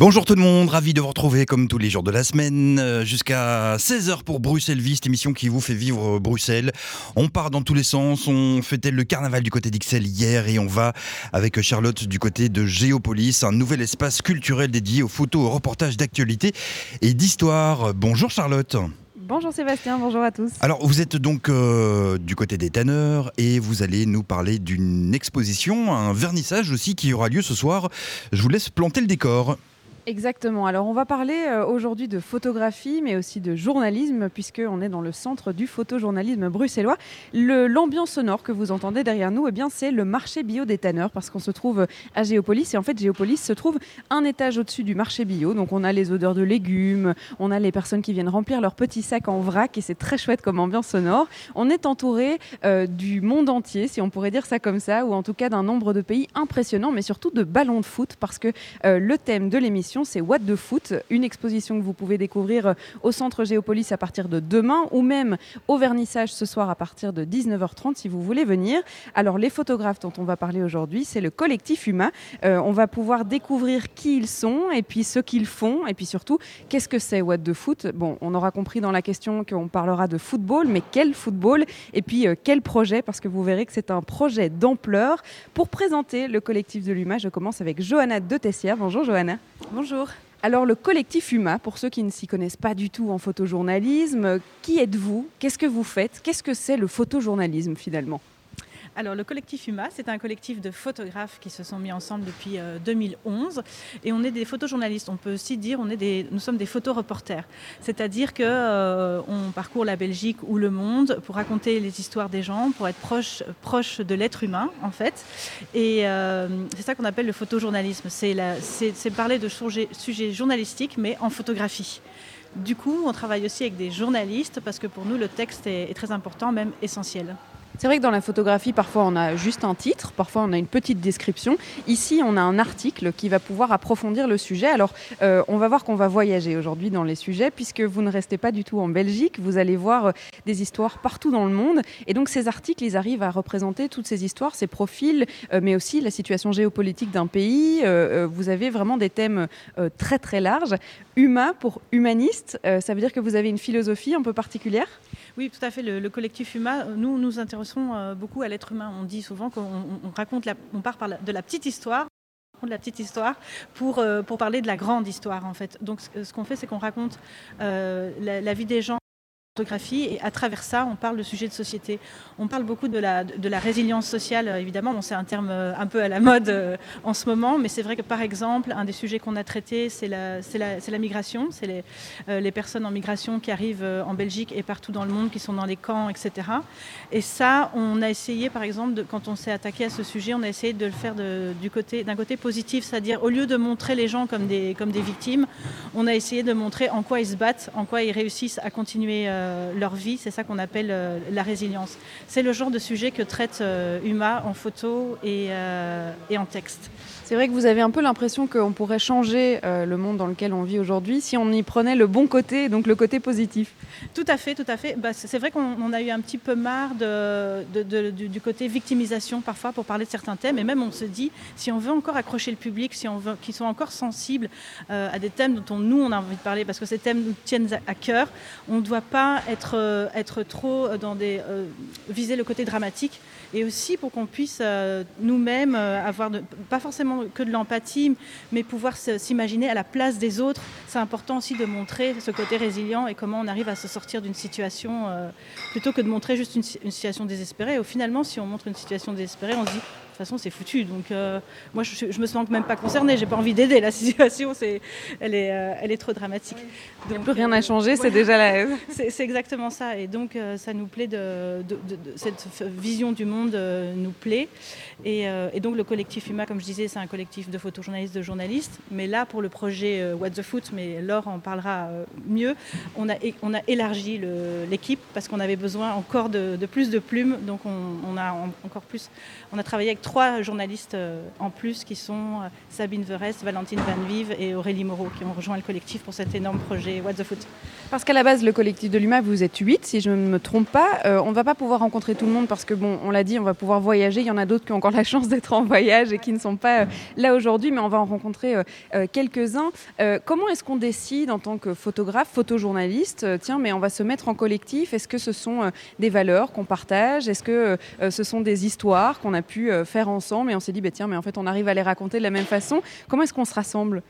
Bonjour tout le monde, ravi de vous retrouver comme tous les jours de la semaine euh, jusqu'à 16h pour Bruxelles Vie, cette émission qui vous fait vivre Bruxelles. On part dans tous les sens, on fêtait le carnaval du côté d'Ixelles hier et on va avec Charlotte du côté de Géopolis, un nouvel espace culturel dédié aux photos, aux reportages d'actualité et d'histoire. Bonjour Charlotte. Bonjour Sébastien, bonjour à tous. Alors vous êtes donc euh, du côté des tanneurs et vous allez nous parler d'une exposition, un vernissage aussi qui aura lieu ce soir. Je vous laisse planter le décor. Exactement. Alors, on va parler euh, aujourd'hui de photographie, mais aussi de journalisme, puisqu'on est dans le centre du photojournalisme bruxellois. L'ambiance sonore que vous entendez derrière nous, eh bien, c'est le marché bio des tanneurs, parce qu'on se trouve à Géopolis. Et en fait, Géopolis se trouve un étage au-dessus du marché bio. Donc, on a les odeurs de légumes, on a les personnes qui viennent remplir leurs petits sacs en vrac, et c'est très chouette comme ambiance sonore. On est entouré euh, du monde entier, si on pourrait dire ça comme ça, ou en tout cas d'un nombre de pays impressionnant, mais surtout de ballons de foot, parce que euh, le thème de l'émission, c'est What the Foot, une exposition que vous pouvez découvrir euh, au centre Géopolis à partir de demain ou même au vernissage ce soir à partir de 19h30 si vous voulez venir. Alors les photographes dont on va parler aujourd'hui, c'est le collectif Huma. Euh, on va pouvoir découvrir qui ils sont et puis ce qu'ils font et puis surtout qu'est-ce que c'est What the Foot? Bon, on aura compris dans la question qu'on parlera de football, mais quel football? Et puis euh, quel projet? Parce que vous verrez que c'est un projet d'ampleur. Pour présenter le collectif de l'Huma, je commence avec Johanna de Tessière. Bonjour Johanna. Alors le collectif UMA, pour ceux qui ne s'y connaissent pas du tout en photojournalisme, qui êtes-vous? Qu'est-ce que vous faites? Qu'est-ce que c'est le photojournalisme finalement? Alors le collectif UMA, c'est un collectif de photographes qui se sont mis ensemble depuis 2011 euh, et on est des photojournalistes. On peut aussi dire on est des, nous sommes des photoreporters, c'est-à-dire que euh, on parcourt la Belgique ou le monde pour raconter les histoires des gens, pour être proche, proche de l'être humain en fait. Et euh, c'est ça qu'on appelle le photojournalisme. C'est, parler de sujets, journalistiques mais en photographie. Du coup, on travaille aussi avec des journalistes parce que pour nous, le texte est très important, même essentiel. C'est vrai que dans la photographie, parfois on a juste un titre, parfois on a une petite description. Ici, on a un article qui va pouvoir approfondir le sujet. Alors, euh, on va voir qu'on va voyager aujourd'hui dans les sujets, puisque vous ne restez pas du tout en Belgique. Vous allez voir euh, des histoires partout dans le monde. Et donc, ces articles, ils arrivent à représenter toutes ces histoires, ces profils, euh, mais aussi la situation géopolitique d'un pays. vous avez vraiment des thèmes très très larges. Huma pour humaniste, ça veut dire que vous avez une philosophie un peu particulière? Oui, tout à fait. Le, collectif Huma, nous nous intéressons euh, beaucoup à l'être humain. On dit souvent qu'on raconte, on part de la petite histoire de la petite histoire pour, euh, pour parler de la grande histoire en fait. Donc ce, qu'on fait c'est qu'on raconte euh, la, vie des gens et à travers ça, on parle de sujets de société. On parle beaucoup de la, résilience sociale, évidemment, c'est un terme euh, un peu à la mode euh, en ce moment, mais c'est vrai que par exemple, un des sujets qu'on a traité, c'est la, migration, c'est les, euh, personnes en migration qui arrivent en Belgique et partout dans le monde, qui sont dans les camps, etc. Et ça, on a essayé, par exemple, quand on s'est attaqué à ce sujet, on a essayé de le faire d'un côté positif, c'est-à-dire au lieu de montrer les gens comme des, comme des victimes, on a essayé de montrer en quoi ils se battent, en quoi ils réussissent à continuer euh, leur vie. C'est ça qu'on appelle euh, la résilience. C'est le genre de sujet que traite euh, Huma en photo et en texte. C'est vrai que vous avez un peu l'impression qu'on pourrait changer le monde dans lequel on vit aujourd'hui si on y prenait le bon côté, donc le côté positif. Tout à fait, tout à fait. Bah, c'est vrai qu'on a eu un petit peu marre du, côté victimisation parfois pour parler de certains thèmes. Et même on se dit, si on veut encore accrocher le public, si on veut qu'ils soient encore sensibles à des thèmes dont nous on a envie de parler, parce que ces thèmes nous tiennent à, cœur, on ne doit pas être, euh, trop dans des. Euh, viser le côté dramatique et aussi pour qu'on puisse euh, nous-mêmes avoir, pas forcément que de l'empathie, mais pouvoir s'imaginer à la place des autres. C'est important aussi de montrer ce côté résilient et comment on arrive à se sortir d'une situation plutôt que de montrer juste une, situation désespérée. Et finalement, si on montre une situation désespérée, on se dit façon, c'est foutu. Donc, euh, moi, je, me sens même pas concernée. J'ai pas envie d'aider. La situation, c'est, elle est, euh, elle est trop dramatique. Donc, plus rien à changer. C'est déjà la. c'est, exactement ça. Et donc, euh, ça nous plaît de, cette vision du monde nous plaît. Et, donc, le collectif UMA, comme je disais, c'est un collectif de photojournalistes, de journalistes. Mais là, pour le projet What the Foot, mais Laure en parlera mieux, on a, élargi l'équipe parce qu'on avait besoin encore de, plus de plumes. Donc, on, a encore plus. On a travaillé avec trois journalistes en plus qui sont Sabine Verest, Valentine Van Vive et Aurélie Moreau qui ont rejoint le collectif pour cet énorme projet What the Foot. Parce qu'à la base, le collectif de l'UMA, vous êtes huit, si je ne me trompe pas. on ne va pas pouvoir rencontrer tout le monde parce que, bon, on l'a dit, on va pouvoir voyager. Il y en a d'autres qui ont encore la chance d'être en voyage et qui ne sont pas là aujourd'hui, mais on va en rencontrer quelques-uns. comment est-ce qu'on décide en tant que photographe, photojournaliste, tiens, mais on va se mettre en collectif Est-ce que ce sont des valeurs qu'on partage? Est-ce que ce sont des histoires qu'on a pu faire ensemble et on s'est dit, bah, tiens, mais en fait, on arrive à les raconter de la même façon. Comment est-ce qu'on se rassemble?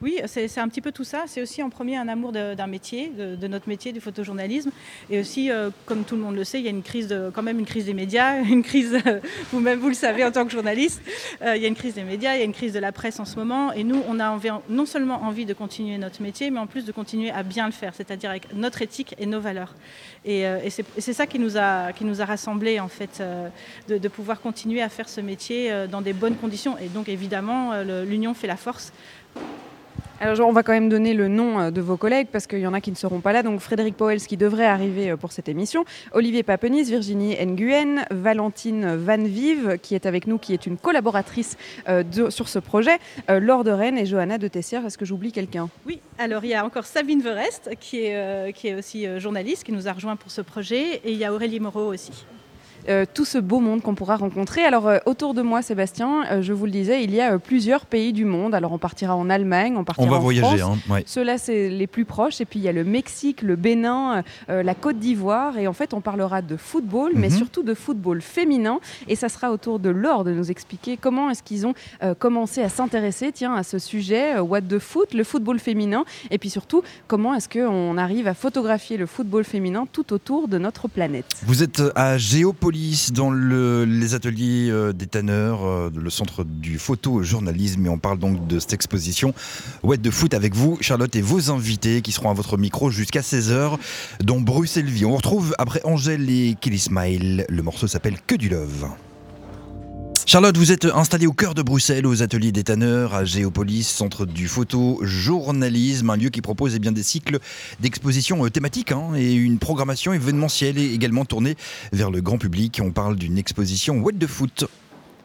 Oui, c'est un petit peu tout ça. C'est aussi en premier un amour d'un métier, de, notre métier du photojournalisme. Et aussi, euh, comme tout le monde le sait, il y a une crise quand même une crise des médias, une crise, euh, vous-même vous le savez en tant que journaliste, euh, il y a une crise des médias, il y a une crise de la presse en ce moment. Et nous, on a non seulement envie de continuer notre métier, mais en plus de continuer à bien le faire, c'est-à-dire avec notre éthique et nos valeurs. Et, c'est ça qui nous a, qui nous a rassemblés, en fait, de, pouvoir continuer à faire ce métier dans des bonnes conditions. Et donc, évidemment, l'union fait la force. Alors, on va quand même donner le nom euh, de vos collègues parce qu'il y en a qui ne seront pas là. Donc, Frédéric Powels qui devrait arriver euh, pour cette émission, Olivier Papenis, Virginie Nguyen, Valentine Van Vive qui est avec nous, qui est une collaboratrice euh, sur ce projet, Laure de Rennes et Johanna de Tessier. Est-ce que j'oublie quelqu'un? Oui, alors il y a encore Sabine Verest qui est, qui est aussi journaliste, qui nous a rejoint pour ce projet, et il y a Aurélie Moreau aussi. Euh, tout ce beau monde qu'on pourra rencontrer. Alors euh, autour de moi, Sébastien, euh, je vous le disais, il y a plusieurs pays du monde. Alors on partira en Allemagne, on partira on va en voyager, France. Hein, Ceux-là, c'est les plus proches. Et puis il y a le Mexique, le Bénin, la Côte d'Ivoire. Et en fait, on parlera de football, mais mhm. surtout de football féminin. Et ça sera autour de Laure de nous expliquer comment est-ce qu'ils ont commencé à s'intéresser, tiens, à ce sujet, what the foot, le football féminin. Et puis surtout, comment est-ce qu'on arrive à photographier le football féminin tout autour de notre planète. Vous êtes à Géopolis dans le les ateliers euh, des tanneurs, euh, le centre du photojournalisme. Et on parle donc de cette exposition What de foot avec vous, Charlotte, et vos invités qui seront à votre micro jusqu'à 16h, dont Bruxelles Vie. On retrouve après Angèle et Kelly Smile. Le morceau s'appelle Que du Love. Charlotte, vous êtes installée au cœur de Bruxelles, aux ateliers des tanneurs, à Géopolis, centre du photojournalisme, un lieu qui propose eh des cycles d'exposition euh, thématiques hein, et une programmation événementielle également tournée vers le grand public. On parle d'une exposition What the Foot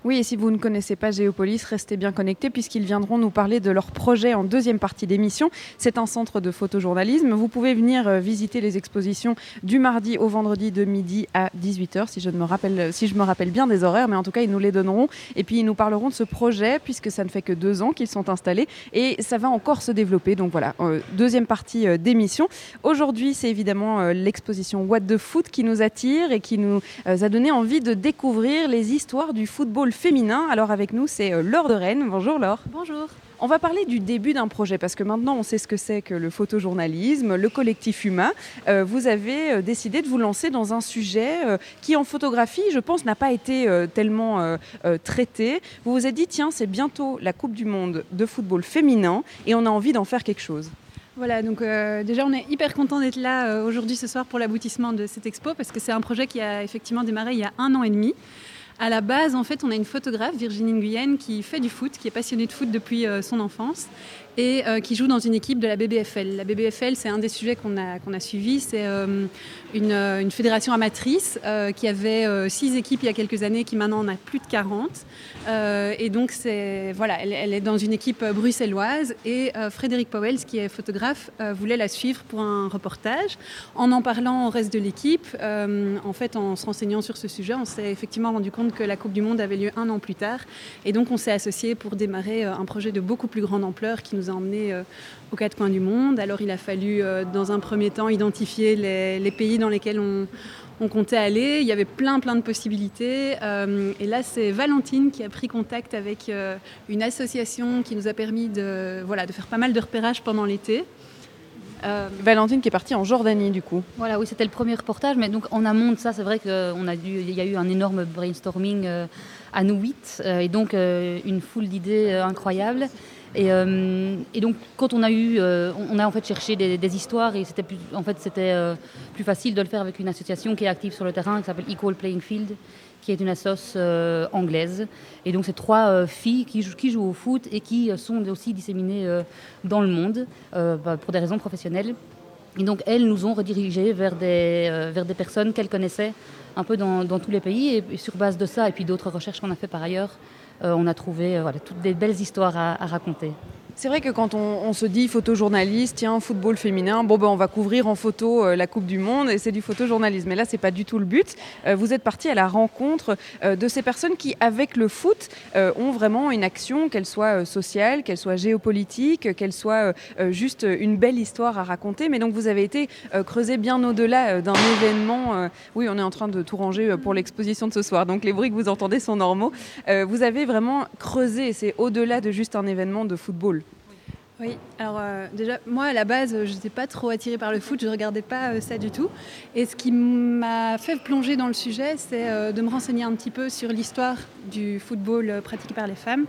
oui, et si vous ne connaissez pas Géopolis, restez bien connectés puisqu'ils viendront nous parler de leur projet en deuxième partie d'émission. C'est un centre de photojournalisme. Vous pouvez venir euh, visiter les expositions du mardi au vendredi de midi à 18h, si je, me rappelle, si je me rappelle bien des horaires, mais en tout cas, ils nous les donneront. Et puis, ils nous parleront de ce projet puisque ça ne fait que deux ans qu'ils sont installés et ça va encore se développer. Donc voilà, euh, deuxième partie euh, d'émission. Aujourd'hui, c'est évidemment l'exposition What the Foot qui nous attire et qui nous a donné envie de découvrir les histoires du football féminin. Alors avec nous, c'est euh, Laure de Rennes. Bonjour Laure. Bonjour. On va parler du début d'un projet parce que maintenant on sait ce que c'est que le photojournalisme, le collectif humain. Euh, vous avez euh, décidé de vous lancer dans un sujet qui en photographie, je pense, n'a pas été tellement traité. Vous vous êtes dit, tiens, c'est bientôt la Coupe du Monde de football féminin et on a envie d'en faire quelque chose. Voilà, donc déjà on est hyper content d'être là aujourd'hui ce soir pour l'aboutissement de cette expo parce que c'est un projet qui a effectivement démarré il y a un an et demi. À la base, en fait, on a une photographe, Virginie Nguyen, qui fait du foot, qui est passionnée de foot depuis euh, son enfance et euh, qui joue dans une équipe de la BBFL. La BBFL, c'est un des sujets qu'on a, suivi. C'est euh, une, une, fédération amatrice qui avait six équipes il y a quelques années, qui maintenant en a plus de 40. et donc, voilà, elle, est dans une équipe bruxelloise. Et Frédéric Powell, qui est photographe, voulait la suivre pour un reportage. En en parlant au reste de l'équipe, en fait, en se renseignant sur ce sujet, on s'est effectivement rendu compte que la Coupe du Monde avait lieu un an plus tard. Et donc on s'est associé pour démarrer euh, un projet de beaucoup plus grande ampleur qui nous a emmenés euh, aux quatre coins du monde. Alors il a fallu, euh, dans un premier temps, identifier les, pays dans lesquels on, comptait aller. Il y avait plein, plein de possibilités. et là, c'est Valentine qui a pris contact avec une association qui nous a permis de, voilà, de faire pas mal de repérages pendant l'été. Euh, Valentine qui est partie en Jordanie du coup. Voilà, oui, c'était le premier reportage, mais donc en amont de ça, c'est vrai qu'il y a eu un énorme brainstorming euh, à nous huit, euh, et donc une foule d'idées incroyables. Et, donc, quand on a eu, on a en fait cherché des, histoires et c'était plus, en fait c'était plus facile de le faire avec une association qui est active sur le terrain, qui s'appelle Equal Playing Field, qui est une assoce euh, anglaise. Et donc, c'est trois euh, filles qui qui jouent au foot et qui euh, sont aussi disséminées dans le monde bah, pour des raisons professionnelles. Et donc, elles nous ont redirigés vers des, vers des personnes qu'elles connaissaient un peu dans, tous les pays. Et, sur base de ça, et puis d'autres recherches qu'on a fait par ailleurs, on a trouvé voilà, toutes des belles histoires à raconter. C'est vrai que quand on, se dit photojournaliste, tiens, football féminin, bon ben on va couvrir en photo euh, la Coupe du Monde et c'est du photojournalisme. Mais là, c'est pas du tout le but. Euh, vous êtes parti à la rencontre euh, de ces personnes qui, avec le foot, ont vraiment une action, qu'elle soit sociale, qu'elle soit géopolitique, qu'elle soit juste une belle histoire à raconter. Mais donc vous avez été creusé bien au-delà d'un événement. oui, on est en train de tout ranger pour l'exposition de ce soir. Donc les bruits que vous entendez sont normaux. vous avez vraiment creusé. C'est au-delà de juste un événement de football. Oui, alors euh, déjà, moi à la base, je n'étais pas trop attirée par le foot, je ne regardais pas euh, ça du tout. Et ce qui m'a fait plonger dans le sujet, c'est euh, de me renseigner un petit peu sur l'histoire du football pratiqué par les femmes.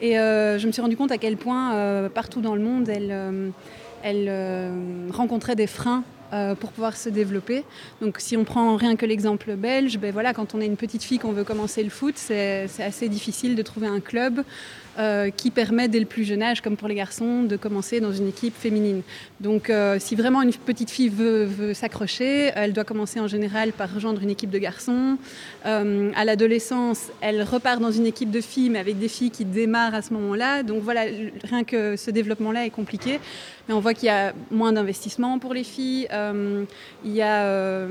Et je me suis rendu compte à quel point, partout dans le monde, elles, elles rencontraient des freins pour pouvoir se développer. Donc si on prend rien que l'exemple belge, ben voilà, quand on est une petite fille qu'on veut commencer le foot, c'est assez difficile de trouver un club. Euh, qui permet dès le plus jeune âge, comme pour les garçons, de commencer dans une équipe féminine. Donc euh, si vraiment une petite fille veut, s'accrocher, elle doit commencer en général par rejoindre une équipe de garçons. Euh, à l'adolescence, elle repart dans une équipe de filles, mais avec des filles qui démarrent à ce moment-là. Donc voilà, rien que ce développement-là est compliqué. On voit qu'il y a moins d'investissement pour les filles, il, y a,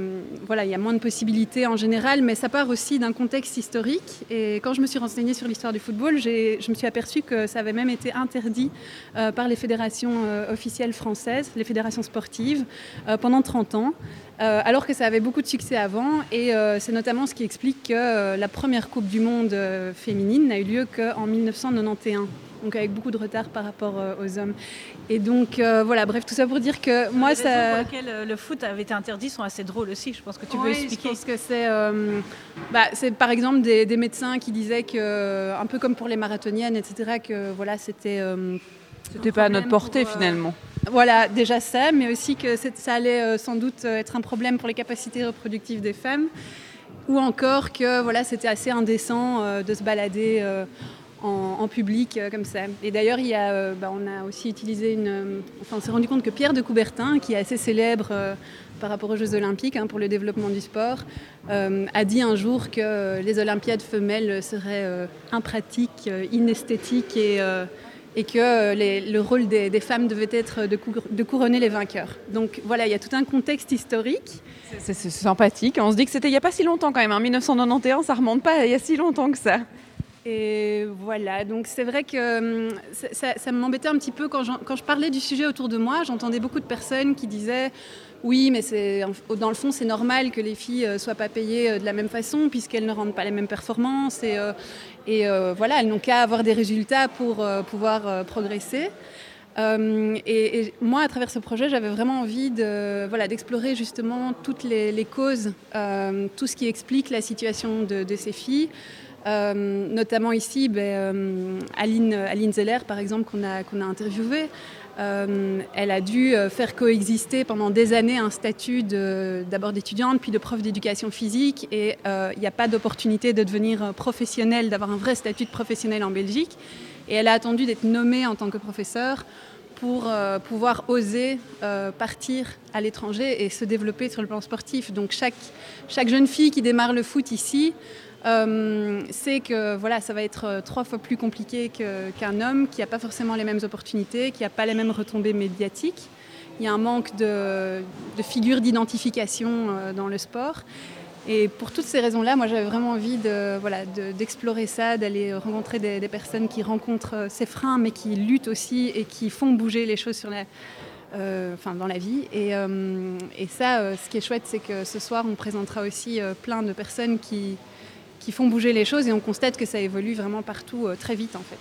voilà, il y a moins de possibilités en général, mais ça part aussi d'un contexte historique. Et quand je me suis renseignée sur l'histoire du football, je me suis aperçu que ça avait même été interdit euh, par les fédérations euh, officielles françaises, les fédérations sportives, euh, pendant 30 ans. alors que ça avait beaucoup de succès avant, et c'est notamment ce qui explique que la première Coupe du Monde féminine n'a eu lieu qu'en 1991 donc avec beaucoup de retard par rapport aux hommes. Et donc voilà, bref, tout ça pour dire que moi les ça. pour lesquelles le foot avait été interdit sont assez drôles aussi. Je pense que tu peux expliquer. Je pense que c'est, bah, c'est par exemple des, des, médecins qui disaient que, un peu comme pour les marathoniennes, etc., que voilà, c'était. c'était pas à notre portée finalement. Voilà, déjà ça, mais aussi que ça allait sans doute être un problème pour les capacités reproductives des femmes, ou encore que voilà, c'était assez indécent de se balader en, public euh, comme ça. Et d'ailleurs, euh, bah, on a aussi utilisé une. Euh, enfin, on s'est rendu compte que Pierre de Coubertin, qui est assez célèbre par rapport aux Jeux Olympiques hein, pour le développement du sport, a dit un jour que les Olympiades femelles seraient impratiques, inesthétiques et et que le rôle des, femmes devait être de, couronner les vainqueurs. Donc voilà, il y a tout un contexte historique. C'est sympathique. On se dit que c'était il n'y a pas si longtemps quand même. En hein. 1991, ça remonte pas il y a si longtemps que ça. Et voilà, donc c'est vrai que hum, ça, m'embêtait un petit peu quand, quand, je parlais du sujet autour de moi. J'entendais beaucoup de personnes qui disaient oui, mais dans le fond, c'est normal que les filles ne euh, soient pas payées euh, de la même façon puisqu'elles ne rendent pas les mêmes performances. Et, euh, voilà, elles n'ont qu'à avoir des résultats pour pouvoir progresser. Hum, et, moi, à travers ce projet, j'avais vraiment envie de, voilà, d'explorer justement toutes les, causes, tout ce qui explique la situation de ces filles. Euh, notamment ici, ben, euh, Aline, Zeller, par exemple, qu'on a, qu'on a interviewé. Euh, elle a dû faire coexister pendant des années un statut d'abord d'étudiante, puis de prof d'éducation physique, et il n'y a pas d'opportunité de devenir professionnelle, d'avoir un vrai statut de professionnel en Belgique. Et elle a attendu d'être nommée en tant que professeure pour pouvoir oser partir à l'étranger et se développer sur le plan sportif. Donc chaque jeune fille qui démarre le foot ici euh, c'est que voilà, ça va être euh, trois fois plus compliqué qu'un homme qui n'a pas forcément les mêmes opportunités, qui n'a pas les mêmes retombées médiatiques. Il y a un manque de, de figures d'identification euh, dans le sport. Et pour toutes ces raisons-là, moi j'avais vraiment envie de, voilà, d'explorer ça, d'aller rencontrer des, personnes qui rencontrent ces freins, mais qui luttent aussi et qui font bouger les choses dans la vie. Et ça, ce qui est chouette, c'est que ce soir, on présentera aussi plein de personnes qui, qui font bouger les choses et on constate que ça évolue vraiment partout euh, très vite en fait.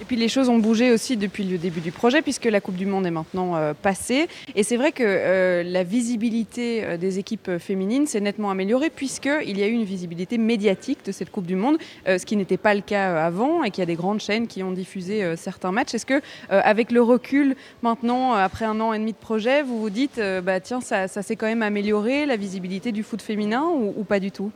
Et puis les choses ont bougé aussi depuis le début du projet puisque la Coupe du Monde est maintenant euh, passée. Et c'est vrai que euh, la visibilité des équipes féminines s'est nettement améliorée puisqu'il y a eu une visibilité médiatique de cette Coupe du Monde, ce qui n'était pas le cas avant et qu'il y a des grandes chaînes qui ont diffusé certains matchs. Est-ce que avec le recul maintenant, après un an et demi de projet, vous vous dites, bah, tiens, ça, s'est quand même amélioré, la visibilité du foot féminin ou pas du tout?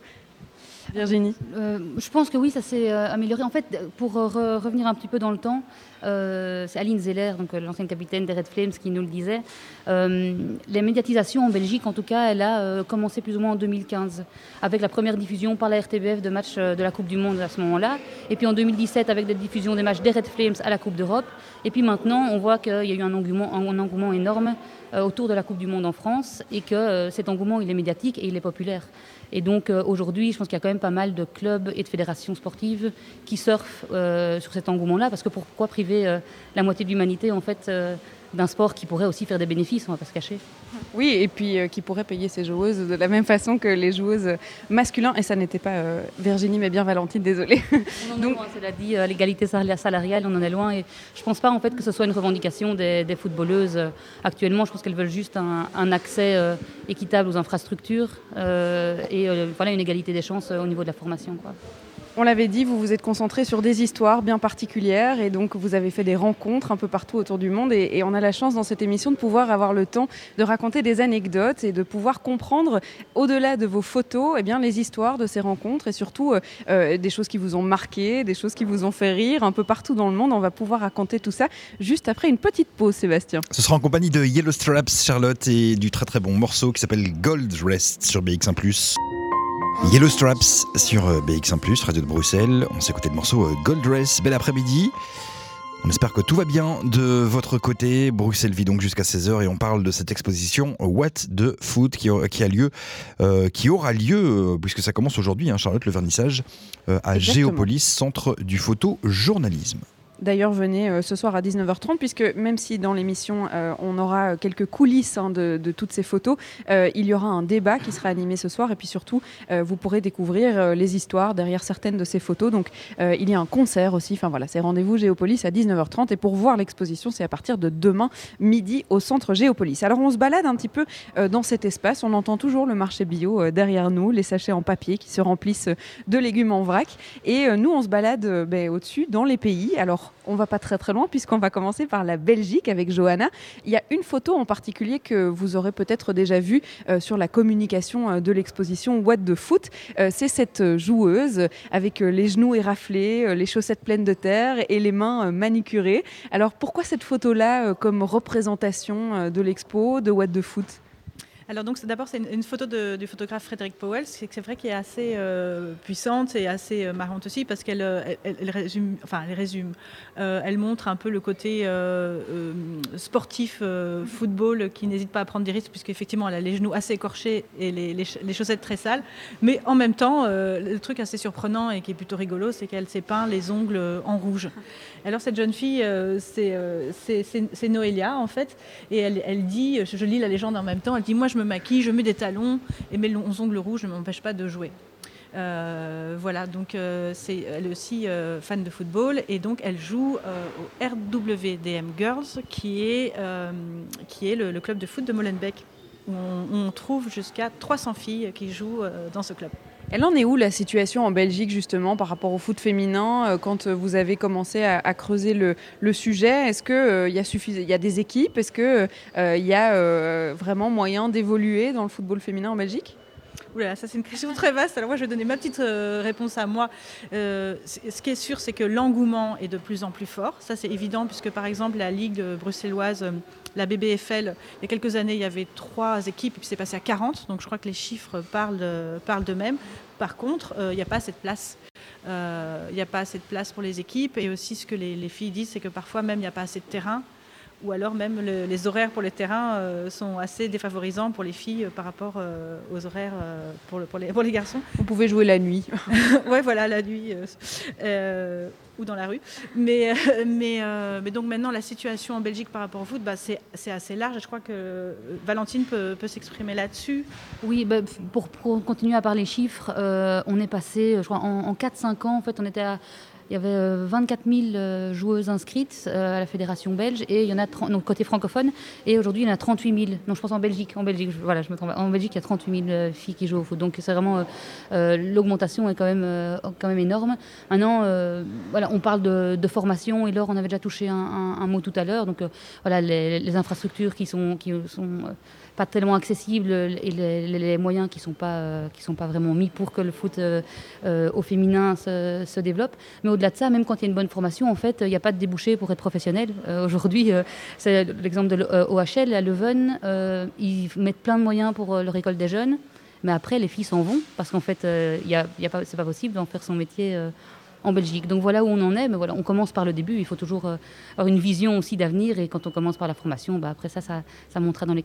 Virginie Euh, je pense que oui, ça s'est euh, amélioré. En fait, pour euh, re- revenir un petit peu dans le temps, c'est Aline Zeller, donc l'ancienne capitaine des Red Flames, qui nous le disait. Euh, la médiatisation en Belgique, en tout cas, elle a commencé plus ou moins en 2015, avec la première diffusion par la RTBF de matchs de la Coupe du Monde à ce moment-là. Et puis en 2017, avec la diffusion des matchs des Red Flames à la Coupe d'Europe. Et puis maintenant, on voit qu'il y a eu un engouement, énorme autour de la Coupe du Monde en France et que cet engouement, il est médiatique et il est populaire. Et donc euh, aujourd'hui, je pense qu'il y a quand même pas mal de clubs et de fédérations sportives qui surfent euh, sur cet engouement-là, parce que pourquoi priver euh, la moitié de l'humanité en fait d'un sport qui pourrait aussi faire des bénéfices, on va pas se cacher. Oui, et puis euh, qui pourrait payer ses joueuses de la même façon que les joueuses masculines. Et ça n'était pas euh, Virginie, mais bien Valentine, désolée. On en Donc- est loin, cela dit, euh, l'égalité sal- salariale, on en est loin. Et je pense pas en fait que ce soit une revendication des, des footballeuses actuellement. Je pense qu'elles veulent juste un, un accès équitable aux infrastructures et voilà une égalité des chances au niveau de la formation. Quoi. On l'avait dit, vous vous êtes concentré sur des histoires bien particulières et donc vous avez fait des rencontres un peu partout autour du monde et, on a la chance dans cette émission de pouvoir avoir le temps de raconter des anecdotes et de pouvoir comprendre au-delà de vos photos eh bien, les histoires de ces rencontres et surtout euh, euh, des choses qui vous ont marqué, des choses qui vous ont fait rire un peu partout dans le monde. On va pouvoir raconter tout ça juste après une petite pause Sébastien. Ce sera en compagnie de Yellow Straps, Charlotte, et du très très bon morceau qui s'appelle Gold Rest sur BX1+. Yellow Straps sur euh, BX1+, Radio de Bruxelles. On s'est écouté le morceau euh, Gold Rest. Bel après-midi. On espère que tout va bien de votre côté. Bruxelles vit donc jusqu'à 16h et on parle de cette exposition What de Foot qui, a- qui a lieu, euh, qui aura lieu, puisque ça commence aujourd'hui, hein, Charlotte, le vernissage, euh, à Exactement. Géopolis, centre du photojournalisme. D'ailleurs, venez euh, ce soir à 19h30, puisque même si dans l'émission, euh, on aura quelques coulisses hein, de, toutes ces photos, euh, il y aura un débat qui sera animé ce soir. Et puis surtout, euh, vous pourrez découvrir euh, les histoires derrière certaines de ces photos. Donc, euh, il y a un concert aussi. Enfin voilà, c'est rendez-vous Géopolis à 19h30. Et pour voir l'exposition, c'est à partir de demain midi au centre Géopolis. Alors, on se balade un petit peu euh, dans cet espace. On entend toujours le marché bio euh, derrière nous, les sachets en papier qui se remplissent de légumes en vrac. Et euh, nous, on se balade euh, ben, au-dessus dans les pays. Alors, on va pas très très loin puisqu'on va commencer par la Belgique avec Johanna. Il y a une photo en particulier que vous aurez peut-être déjà vue euh, sur la communication euh, de l'exposition What the Foot. Euh, C'est cette joueuse avec les genoux éraflés, les chaussettes pleines de terre et les mains manicurées. Alors pourquoi cette photo-là comme représentation de l'expo de What the Foot? Alors donc d'abord c'est une, photo du photographe Frédéric Powell, c'est vrai qu'elle est assez euh, puissante et assez euh, marrante aussi parce qu'elle euh, elle, résume, enfin elle résume, elle montre un peu le côté sportif football qui n'hésite pas à prendre des risques puisqu'effectivement elle a les genoux assez écorchés et les, les les chaussettes très sales, mais en même temps le truc assez surprenant et qui est plutôt rigolo c'est qu'elle s'est peint les ongles en rouge. Alors cette jeune fille euh, c'est euh, c'est- Noélia en fait et elle, dit, je, lis la légende en même temps, elle dit Moi, je me maquille, je mets des talons et mes longs ongles rouges ne m'empêchent pas de jouer. Euh, voilà, donc euh, est aussi fan de football et donc elle joue au RWDM Girls qui est, qui le, club de foot de Molenbeek où on, trouve jusqu'à 300 filles qui jouent dans ce club. Elle en est où la situation en Belgique justement par rapport au foot féminin euh, quand euh, vous avez commencé à, creuser le, sujet? Est-ce qu'il il y, y a des équipes? Est-ce qu'il y a euh, vraiment moyen d'évoluer dans le football féminin en Belgique? Ça c'est une question très vaste. Alors moi je vais donner ma petite euh, réponse à moi. Euh, ce qui est sûr, c'est que l'engouement est de plus en plus fort. Ça c'est évident puisque par exemple la ligue bruxelloise, euh, la BBFL, il y a quelques années il y avait trois équipes et puis c'est passé à 40. Donc je crois que les chiffres parlent, parlent d'eux-mêmes. Par contre, il n'y a pas de place. Il n'y a pas assez de place pour les équipes et aussi ce que les, les filles disent, c'est que parfois même il n'y a pas assez de terrain ou alors même le- les horaires pour les terrains euh, sont assez défavorisants pour les filles euh, par rapport euh, aux horaires euh, pour, le- pour les, pour les garçons. Vous pouvez jouer la nuit. ouais, voilà, la nuit euh, euh, ou dans la rue. Mais, mais, mais donc maintenant, la situation en Belgique par rapport au foot, bah, c'est assez large. Je crois que Valentine peut, peut s'exprimer là-dessus. Oui, bah, pour, pour continuer à parler chiffres, euh, on est passé, je crois, en, en 4-5 ans, en fait, on était à il y avait 24 000 joueuses inscrites à la fédération belge et il y en a donc côté francophone et aujourd'hui il y en a 38 000. Non, je pense en Belgique. En Belgique, voilà, je me trompe. En Belgique, il y a 38 000 filles qui jouent au foot. Donc c'est vraiment l'augmentation est quand même quand même énorme. Maintenant, voilà, on parle de, formation et Laure, on avait déjà touché un, mot tout à l'heure. Donc voilà, les, les, infrastructures qui sont qui sont pas tellement accessibles et les, moyens qui ne sont, pas, euh, sont pas vraiment mis pour que le foot euh, euh, au féminin se, développe. Mais au-delà de ça, même quand il y a une bonne formation, en fait, il n'y a pas de débouché pour être professionnel. Aujourd'hui, c'est l'exemple de l'OHL à Leuven, ils mettent plein de moyens pour leur école des jeunes. Mais après, les filles s'en vont parce qu'en fait, il y a, y a pas possible d'en faire son métier en Belgique. Donc voilà où on en est, mais voilà, on commence par le début. Il faut toujours euh, avoir une vision aussi d'avenir et quand on commence par la formation, bah, après ça, ça, ça montera dans les,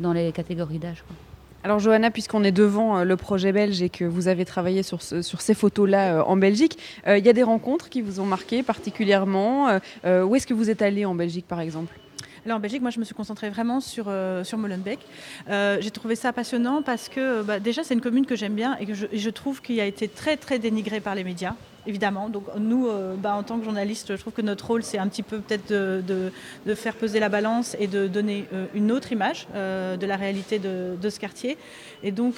dans les catégories d'âge. Alors Johanna, puisqu'on est devant euh, le projet belge et que vous avez travaillé sur, sur ces photos-là euh, en Belgique, il y a des rencontres qui vous ont marqué particulièrement. où est-ce que vous êtes allé en Belgique par exemple? Là, en Belgique, moi, je me suis concentrée vraiment sur, sur Molenbeek. j'ai trouvé ça passionnant parce que, bah, déjà, c'est une commune que j'aime bien et que je, je trouve qu'il a été très, très dénigré par les médias évidemment. Donc nous, euh, bah, en tant que journaliste, je trouve que notre rôle, c'est un petit peu peut-être de, faire peser la balance et de donner euh, une autre image euh, de la réalité de, ce quartier. Et donc,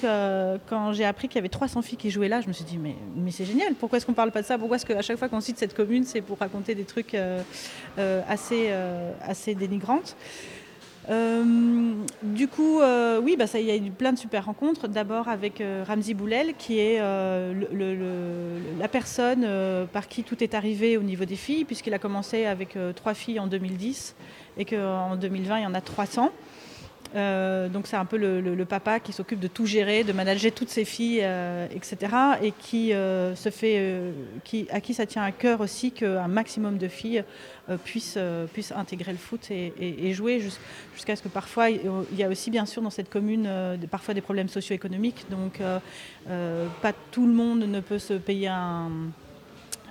quand j'ai appris qu'il y avait 300 filles qui jouaient là, je me suis dit, mais, c'est génial, pourquoi est-ce qu'on parle pas de ça? Pourquoi est-ce qu'à chaque fois qu'on cite cette commune, c'est pour raconter des trucs assez, assez dénigrantes du coup, euh, oui, bah, il y a eu plein de super rencontres. D'abord avec euh, Ramzi Boulel, qui est la personne par qui tout est arrivé au niveau des filles, puisqu'il a commencé avec trois filles en 2010 et qu'en 2020, il y en a 300. Euh, donc c'est un peu le, papa qui s'occupe de tout gérer, de manager toutes ses filles, euh, etc. Et qui euh, se fait, à qui ça tient à cœur aussi qu'un maximum de filles puissent, puissent intégrer le foot et, jouer jusqu'à ce que parfois il y a aussi bien sûr dans cette commune parfois des problèmes socio-économiques. Donc pas tout le monde ne peut se payer un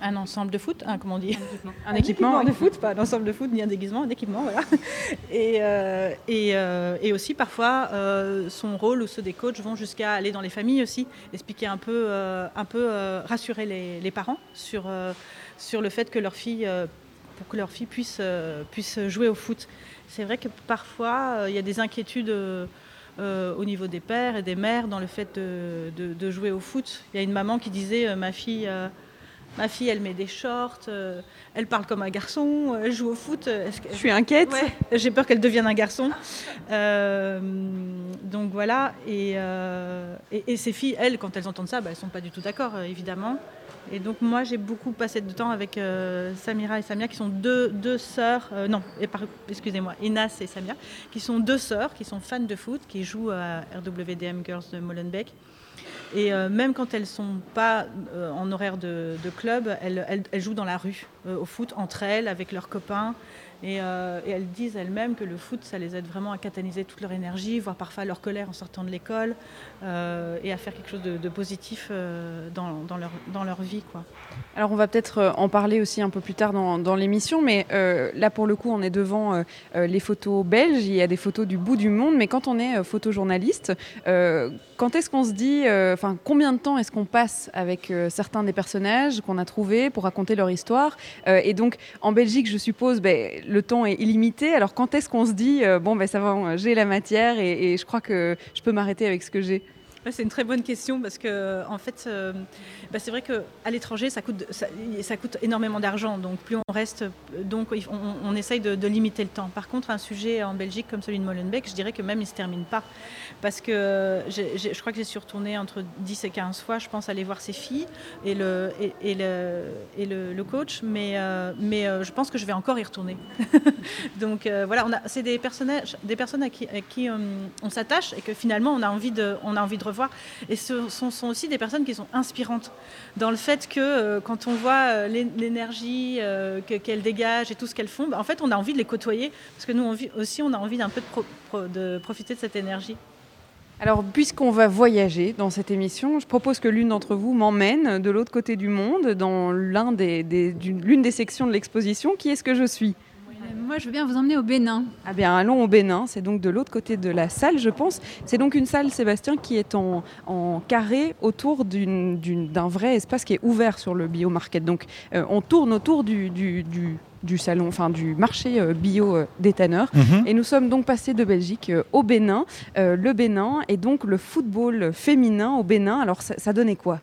un ensemble de foot, un, comment on dit Un équipement, de foot, pas un ensemble de foot ni un déguisement, un équipement, voilà. Et, euh, euh, et, aussi parfois euh, son rôle ou ceux des coachs vont jusqu'à aller dans les familles aussi, expliquer un peu, un peu rassurer les, parents sur, sur le fait que leur fille, pour que leur fille puisse, puisse jouer au foot. C'est vrai que parfois il y a des inquiétudes. au niveau des pères et des mères dans le fait de, de, jouer au foot. Il y a une maman qui disait ma fille Ma fille, elle met des shorts, euh, elle parle comme un garçon, euh, elle joue au foot. Je suis inquiète. J'ai peur qu'elle devienne un garçon. Euh, donc voilà. Et, et, ces filles, elles, quand elles entendent ça, bah, elles ne sont pas du tout d'accord, évidemment. Et donc moi, j'ai beaucoup passé de temps avec Samira et Samia, qui sont deux, deux sœurs, non, excusez-moi, Inas et Samia, qui sont deux sœurs, qui sont fans de foot, qui jouent à RWDM Girls de Molenbeek. Et euh, même quand elles ne sont pas euh, en horaire de, club, elles, jouent dans la rue, euh, au foot, entre elles, avec leurs copains. Et, elles disent elles-mêmes que le foot, ça les aide vraiment à catalyser toute leur énergie, voire parfois leur colère en sortant de l'école, et à faire quelque chose de, positif dans, dans, leur, dans leur vie. Quoi. Alors on va peut-être en parler aussi un peu plus tard dans, dans l'émission, mais là pour le coup on est devant les photos belges, il y a des photos du bout du monde, mais quand on est photojournaliste, quand est-ce qu'on se dit enfin, combien de temps est-ce qu'on passe avec euh, certains des personnages qu'on a trouvés pour raconter leur histoire euh, Et donc, en Belgique, je suppose, ben, le temps est illimité. Alors, quand est-ce qu'on se dit, euh, bon, ben, ça va, j'ai la matière et je crois que je peux m'arrêter avec ce que j'ai? C'est une très bonne question parce que en fait, euh, bah, c'est vrai qu'à l'étranger, ça coûte, ça, coûte énormément d'argent. Donc plus on reste, donc on, essaye de, limiter le temps. Par contre, un sujet en Belgique comme celui de Molenbeek, je dirais que même il ne se termine pas. Parce que je crois que j'ai su retourner entre 10 et 15 fois, je pense, aller voir ses filles et le, et, le, et le, coach. Mais, euh, mais euh, je pense que je vais encore y retourner. donc voilà, c'est des, des personnes à qui, on s'attache et que finalement on a envie de, on a envie de Et ce sont, aussi des personnes qui sont inspirantes dans le fait que euh, quand on voit euh, l'énergie euh, qu'elles dégagent et tout ce qu'elles font, bah, en fait, on a envie de les côtoyer parce que nous aussi, on a envie d'un peu de, profiter de cette énergie. Alors, puisqu'on va voyager dans cette émission, je propose que l'une d'entre vous m'emmène de l'autre côté du monde, dans l'une des sections de l'exposition. Qui est-ce que je suis? Moi, je veux bien vous emmener au Bénin. Ah bien, allons au Bénin. C'est donc de l'autre côté de la salle, je pense. C'est donc une salle, Sébastien, qui est en, en carré autour d'un vrai espace qui est ouvert sur le biomarket. Donc, euh, on tourne autour du, du- du- du salon, enfin du marché euh, bio euh, des tanneurs. Mhm. Et nous sommes donc passés de Belgique euh, au Bénin. Euh, le Bénin et donc le football féminin au Bénin. Alors, ça, ça donnait quoi?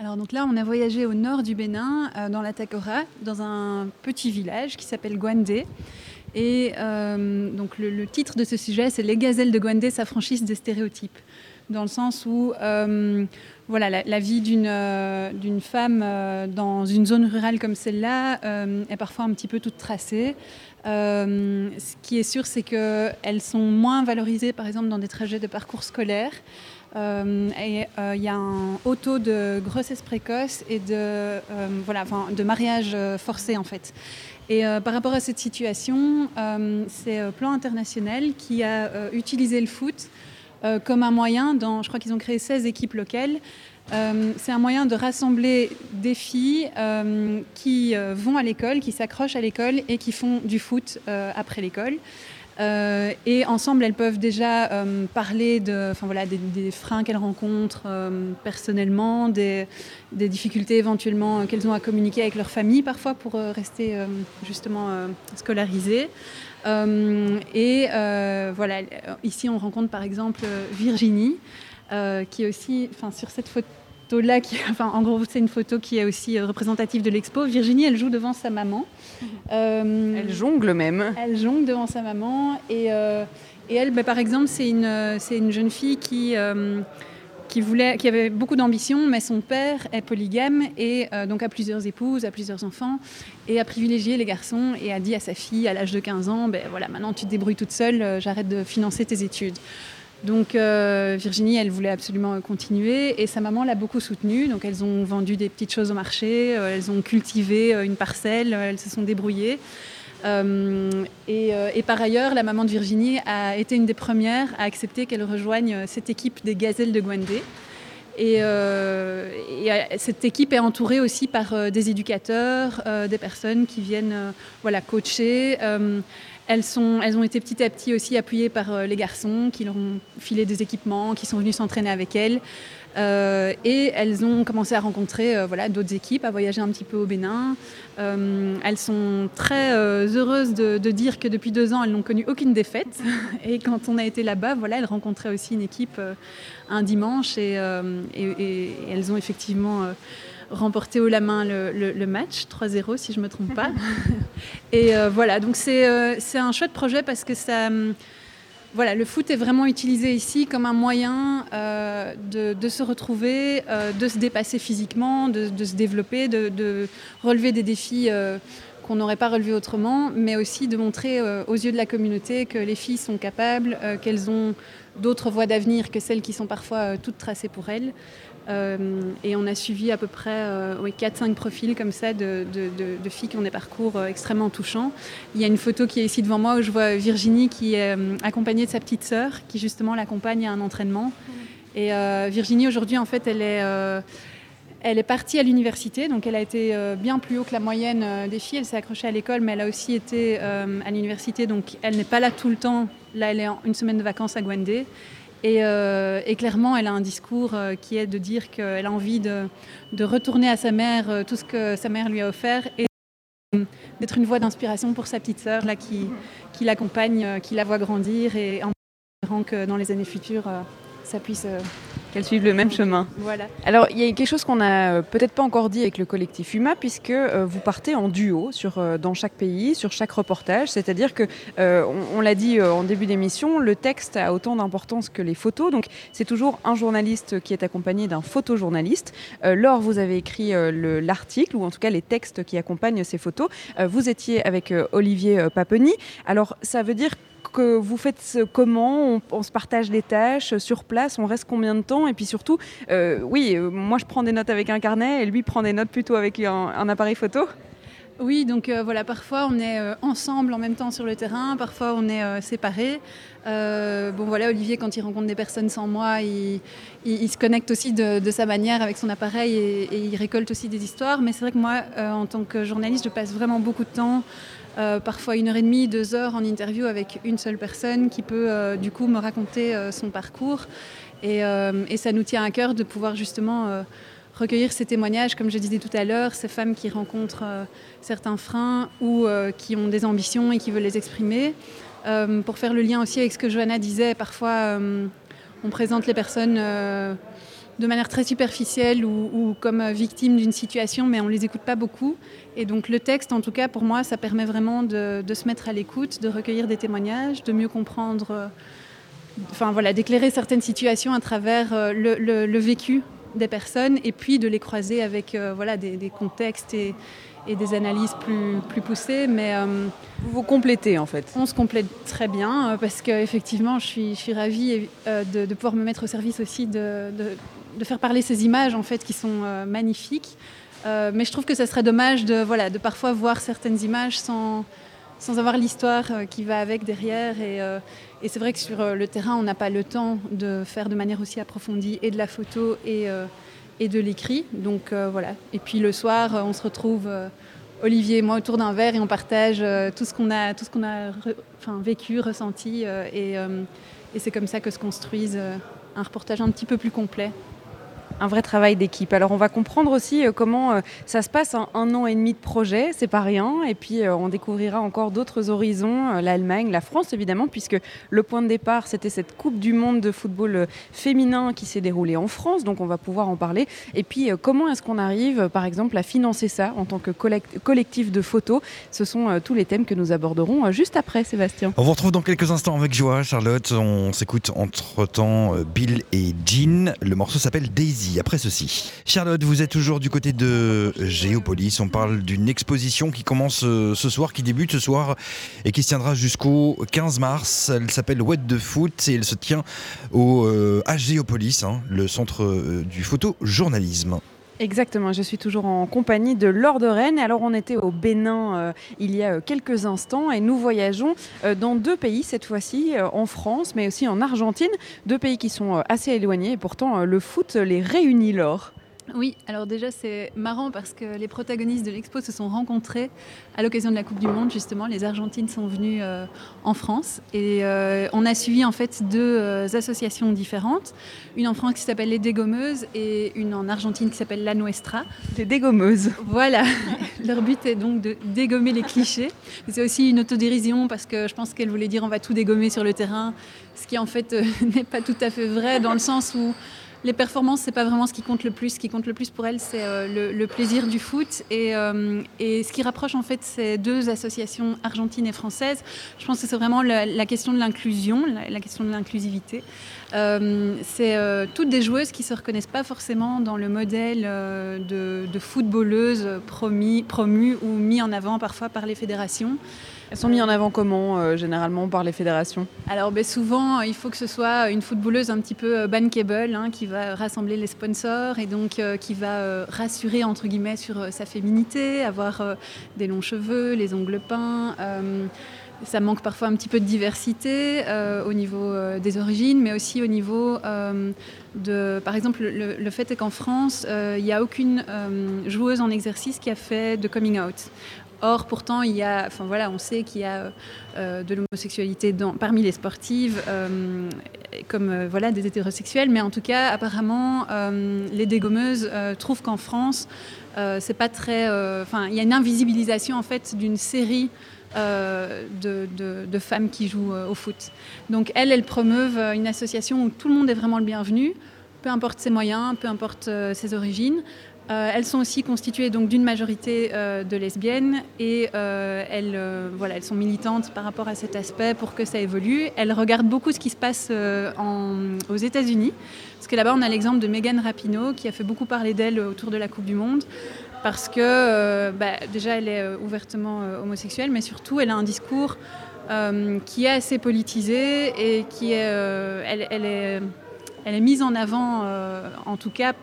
Alors donc là, on a voyagé au nord du Bénin, euh, dans la Takora, dans un petit village qui s'appelle Gwandé. Et euh, donc le, titre de ce sujet, c'est Les gazelles de Gwandé s'affranchissent des stéréotypes. Dans le sens où euh, voilà, la, la vie d'une femme dans une zone rurale comme celle-là est parfois un petit peu toute tracée. Ce qui est sûr, c'est qu'elles sont moins valorisées, par exemple, dans des trajets de parcours scolaires. Euh, et euh, il y a un haut taux de grossesse précoce et de, euh, voilà, de mariage euh, forcé en fait. Et euh, par rapport à cette situation, euh, c'est euh, Plan International qui a euh, utilisé le foot euh, comme un moyen, dans, je crois qu'ils ont créé 16 équipes locales, euh, c'est un moyen de rassembler des filles euh, qui euh, vont à l'école, qui s'accrochent à l'école et qui font du foot euh, après l'école. Euh, et ensemble, elles peuvent déjà euh, parler de, voilà, des, freins qu'elles rencontrent euh, personnellement, des, des difficultés éventuellement qu'elles ont à communiquer avec leur famille parfois pour rester justement scolarisées. Et voilà, ici on rencontre par exemple Virginie, qui est aussi, sur cette photo là, qui, enfin en gros c'est une photo qui est aussi euh, représentative de l'expo. Virginie, elle joue devant sa maman. Euh, Elle jongle même. elle jongle devant sa maman et, euh, et elle, bah, par exemple, c'est une, c'est une jeune fille qui, euh, qui, voulait, qui avait beaucoup d'ambition, mais son père est polygame et euh, donc a plusieurs épouses, a plusieurs enfants et a privilégié les garçons et a dit à sa fille à l'âge de 15 ans, ben voilà, maintenant tu te débrouilles toute seule, j'arrête de financer tes études. Donc euh, Virginie, elle voulait absolument continuer et sa maman l'a beaucoup soutenue. Donc elles ont vendu des petites choses au marché, euh, elles ont cultivé euh, une parcelle, elles se sont débrouillées. Et, par ailleurs, la maman de Virginie a été une des premières à accepter qu'elle rejoigne cette équipe des gazelles de Gwandé. Et, et, cette équipe est entourée aussi par des éducateurs, des personnes qui viennent voilà, coacher. Elles, sont, elles ont été petit à petit aussi appuyées par euh, les garçons qui leur ont filé des équipements, qui sont venus s'entraîner avec elles. Euh, et elles ont commencé à rencontrer euh, d'autres équipes, à voyager un petit peu au Bénin. Elles sont très heureuses de, dire que depuis deux ans, elles n'ont connu aucune défaite. Et quand on a été là-bas, voilà, elles rencontraient aussi une équipe un dimanche et, elles ont effectivement remporté haut la main le, le- le match, 3-0 si je ne me trompe pas. et euh, voilà, donc c'est euh, un chouette projet parce que ça... hum, voilà, le foot est vraiment utilisé ici comme un moyen euh, de, de se retrouver, euh, de se dépasser physiquement, de, de se développer, de, de relever des défis qu'on n'aurait pas relevés autrement, mais aussi de montrer aux yeux de la communauté que les filles sont capables, qu'elles ont d'autres voies d'avenir que celles qui sont parfois toutes tracées pour elles. Euh, et on a suivi à peu près euh, oui, 4-5 profils comme ça de, de- de- de filles qui ont des parcours euh, extrêmement touchants. Il y a une photo qui est ici devant moi où je vois Virginie qui est accompagnée de sa petite sœur qui justement l'accompagne à un entraînement. Et euh, Virginie aujourd'hui en fait elle est, elle est partie à l'université, donc elle a été bien plus haut que la moyenne des filles. Elle s'est accrochée à l'école, mais elle a aussi été à l'université, donc elle n'est pas là tout le temps. Là, elle est en une semaine de vacances à Gwandé. Et, euh, et clairement, elle a un discours euh, qui est de dire qu'elle a envie de, retourner à sa mère euh, tout ce que sa mère lui a offert et d'être une voie d'inspiration pour sa petite sœur qui, l'accompagne, qui la voit grandir et en espérant que dans les années futures, ça puisse. Qu'elles suivent le même chemin. voilà. Alors, il y a quelque chose qu'on n'a euh, peut-être pas encore dit avec le collectif UMA, puisque euh, vous partez en duo sur, euh, dans chaque pays, sur chaque reportage. C'est-à-dire que, on, l'a dit en début d'émission, le texte a autant d'importance que les photos. Donc, c'est toujours un journaliste qui est accompagné d'un photojournaliste. Laure, vous avez écrit le- l'article, ou en tout cas les textes qui accompagnent ces photos. Vous étiez avec Olivier Paponi. Alors, ça veut dire que vous faites comment on, se partage les tâches sur place, on reste combien de temps et puis surtout, euh, oui, euh, moi je prends des notes avec un carnet et lui prend des notes plutôt avec un, appareil photo. Oui, donc euh, voilà, parfois on est euh, ensemble en même temps sur le terrain, parfois on est euh, séparés. Euh, bon voilà, Olivier, quand il rencontre des personnes sans moi, il, se connecte aussi de, sa manière avec son appareil et, il récolte aussi des histoires. Mais c'est vrai que moi, euh, en tant que journaliste, je passe vraiment beaucoup de temps parfois une heure et demie, deux heures en interview avec une seule personne qui peut du coup me raconter son parcours. Et, et, ça nous tient à cœur de pouvoir justement recueillir ces témoignages, comme je disais tout à l'heure, ces femmes qui rencontrent euh, certains freins ou euh, qui ont des ambitions et qui veulent les exprimer. Euh, pour faire le lien aussi avec ce que Johanna disait, parfois on présente les personnes de manière très superficielle ou, comme victimes d'une situation, mais on ne les écoute pas beaucoup. Et donc le texte, en tout cas pour moi, ça permet vraiment de, se mettre à l'écoute, de recueillir des témoignages, de mieux comprendre, enfin voilà, d'éclairer certaines situations à travers le vécu des personnes et puis de les croiser avec euh, voilà, des, contextes et, des analyses plus, plus poussées. Mais, euh, vous vous complétez en fait On se complète très bien euh, parce qu'effectivement je suis, je suis ravie de, pouvoir me mettre au service aussi de, de, faire parler ces images en fait qui sont magnifiques. mais je trouve que ça serait dommage de, voilà, de parfois voir certaines images sans, sans avoir l'histoire qui va avec derrière. Et, et c'est vrai que sur euh, le terrain, on n'a pas le temps de faire de manière aussi approfondie et de la photo et, euh, et de l'écrit. Donc euh, voilà. Et puis le soir, on se retrouve, Olivier et moi, autour d'un verre et on partage tout ce qu'on a, tout ce qu'on a enfin, vécu, ressenti. et, et c'est comme ça que se construise un reportage un petit peu plus complet un vrai travail d'équipe. Alors on va comprendre aussi euh, comment euh, ça se passe un an et demi de projet, c'est pas rien. Et puis euh, on découvrira encore d'autres horizons, l'Allemagne, la France évidemment, puisque le point de départ c'était cette Coupe du Monde de football féminin qui s'est déroulée en France, donc on va pouvoir en parler. Et puis comment est-ce qu'on arrive par exemple à financer ça en tant que collectif de photos? Ce sont tous les thèmes que nous aborderons juste après, Sébastien. On vous retrouve dans quelques instants avec joie, Charlotte. On s'écoute entre-temps Bill et Jean. Le morceau s'appelle Daisy après ceci. Charlotte, vous êtes toujours du côté de Géopolis. On parle d'une exposition qui commence euh, ce soir, qui débute ce soir et qui se tiendra jusqu'au 15 mars. Elle s'appelle What de Foot et elle se tient au, euh, à Géopolis, hein, le centre euh, du photojournalisme. Exactement, je suis toujours en compagnie de Laure de Rennes. Alors on était au Bénin il y a quelques instants et nous voyageons dans deux pays cette fois-ci, en France mais aussi en Argentine, deux pays qui sont assez éloignés et pourtant le foot les réunit, Laure. Oui, alors déjà c'est marrant parce que les protagonistes de l'expo se sont rencontrés à l'occasion de la Coupe du Monde justement. Les Argentines sont venues euh, en France et euh, on a suivi en fait deux euh, associations différentes. Une en France qui s'appelle les Dégommeuses et une en Argentine qui s'appelle La Nuestra. Les Dégommeuses. Voilà. Leur but est donc de dégommer les clichés. C'est aussi une autodérision parce que je pense qu'elle voulait dire on va tout dégommer sur le terrain, ce qui en fait n'est pas tout à fait vrai dans le sens où les performances, c'est pas vraiment ce qui compte le plus. Ce qui compte le plus pour elle, c'est euh, le, plaisir du foot. Euh, et, ce qui rapproche en fait ces deux associations argentines et françaises, je pense que c'est vraiment la, question de l'inclusion, la, question de l'inclusivité. Euh, c'est toutes des joueuses qui se reconnaissent pas forcément dans le modèle de, de footballeuse promis, ou mis en avant parfois par les fédérations. Elles sont mises en avant comment, euh, généralement, par les fédérations? Alors, ben, souvent, il faut que ce soit une footballeuse un petit peu euh, bankable, hein, qui va rassembler les sponsors et donc euh, qui va rassurer, entre guillemets, sur sa féminité, avoir des longs cheveux, les ongles peints. ça manque parfois un petit peu de diversité au niveau des origines, mais aussi au niveau de... Par exemple, le, le fait est qu'en France, il n'y a aucune joueuse en exercice qui a fait de coming out. Or, pourtant, il y a, enfin voilà, on sait qu'il y a euh, de l'homosexualité parmi les sportives, euh, comme euh, voilà des hétérosexuels, mais en tout cas, apparemment, les dégommeuses trouvent qu'en France, c'est pas très, enfin, il y a une invisibilisation en fait d'une série de, de, femmes qui jouent au foot. Donc elles, elles promeuvent une association où tout le monde est vraiment le bienvenu, peu importe ses moyens, peu importe ses origines. Euh, elles sont aussi constituées donc d'une majorité euh, de lesbiennes et euh, elles, voilà, elles sont militantes par rapport à cet aspect pour que ça évolue. Elles regardent beaucoup ce qui se passe aux États-Unis, parce que là-bas on a l'exemple de Megan Rapinoe qui a fait beaucoup parler d'elle autour de la Coupe du Monde, parce que bah, déjà elle est ouvertement homosexuelle, mais surtout elle a un discours qui est assez politisé et qui est, elle, elle est, elle est mise en avant, en tout cas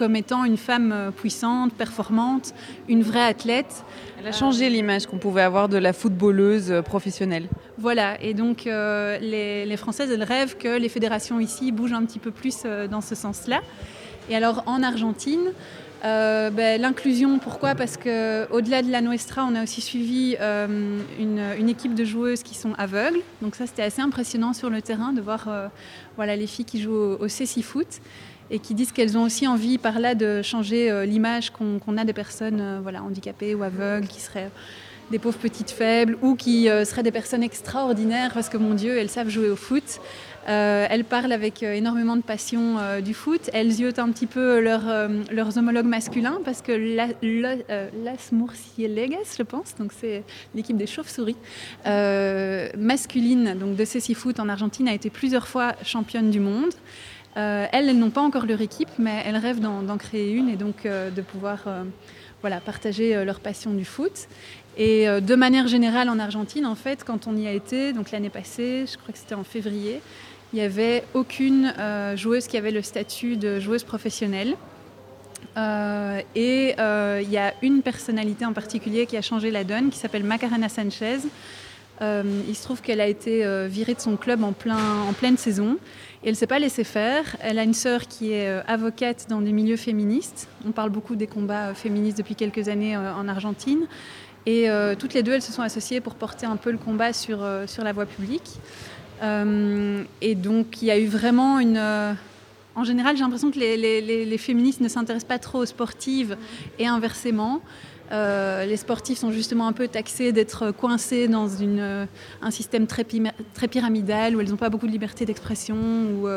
comme étant une femme euh, puissante, performante, une vraie athlète. Elle a changé l'image qu'on pouvait avoir de la footballeuse euh, professionnelle. Voilà, et donc euh, les, Françaises, elles rêvent que les fédérations ici bougent un petit peu plus dans ce sens-là. Et alors en Argentine, ben, L'inclusion, pourquoi? Parce qu'au-delà de la Nuestra, on a aussi suivi une, équipe de joueuses qui sont aveugles. Donc ça, c'était assez impressionnant sur le terrain de voir voilà, les filles qui jouent au, au Foot et qui disent qu'elles ont aussi envie par là de changer l'image qu'on a des personnes voilà, handicapées ou aveugles qui seraient des pauvres petites faibles ou qui euh, seraient des personnes extraordinaires parce que mon Dieu, elles savent jouer au foot. Euh, elles parlent avec euh, énormément de passion du foot. Elles ziotent un petit peu leurs homologues masculins parce que Las Murciélagas, je pense, donc c'est l'équipe des chauves-souris masculine donc de Ceci Foot en Argentine a été plusieurs fois championne du monde. Elles, elles n'ont pas encore leur équipe, mais elles rêvent d'en créer une et donc de pouvoir voilà, partager leur passion du foot. Et euh, de manière générale, en Argentine, en fait, quand on y a été, donc l'année passée, je crois que c'était en février, il n'y avait aucune euh, joueuse qui avait le statut de joueuse professionnelle. Euh, et il y a une personnalité en particulier qui a changé la donne, qui s'appelle Macarena Sanchez. il se trouve qu'elle a été virée de son club en, plein, en pleine saison. Et elle ne s'est pas laissée faire. Elle a une sœur qui est avocate dans des milieux féministes. On parle beaucoup des combats féministes depuis quelques années en Argentine. Et euh, toutes les deux, elles se sont associées pour porter un peu le combat sur, euh, sur la voie publique. Euh, et donc, il y a eu vraiment une... en général, j'ai l'impression que les, les, féministes ne s'intéressent pas trop aux sportives et inversement. Les sportifs sont justement un peu taxés d'être coincés dans une, un système très, pyramidal où elles n'ont pas beaucoup de liberté d'expression, où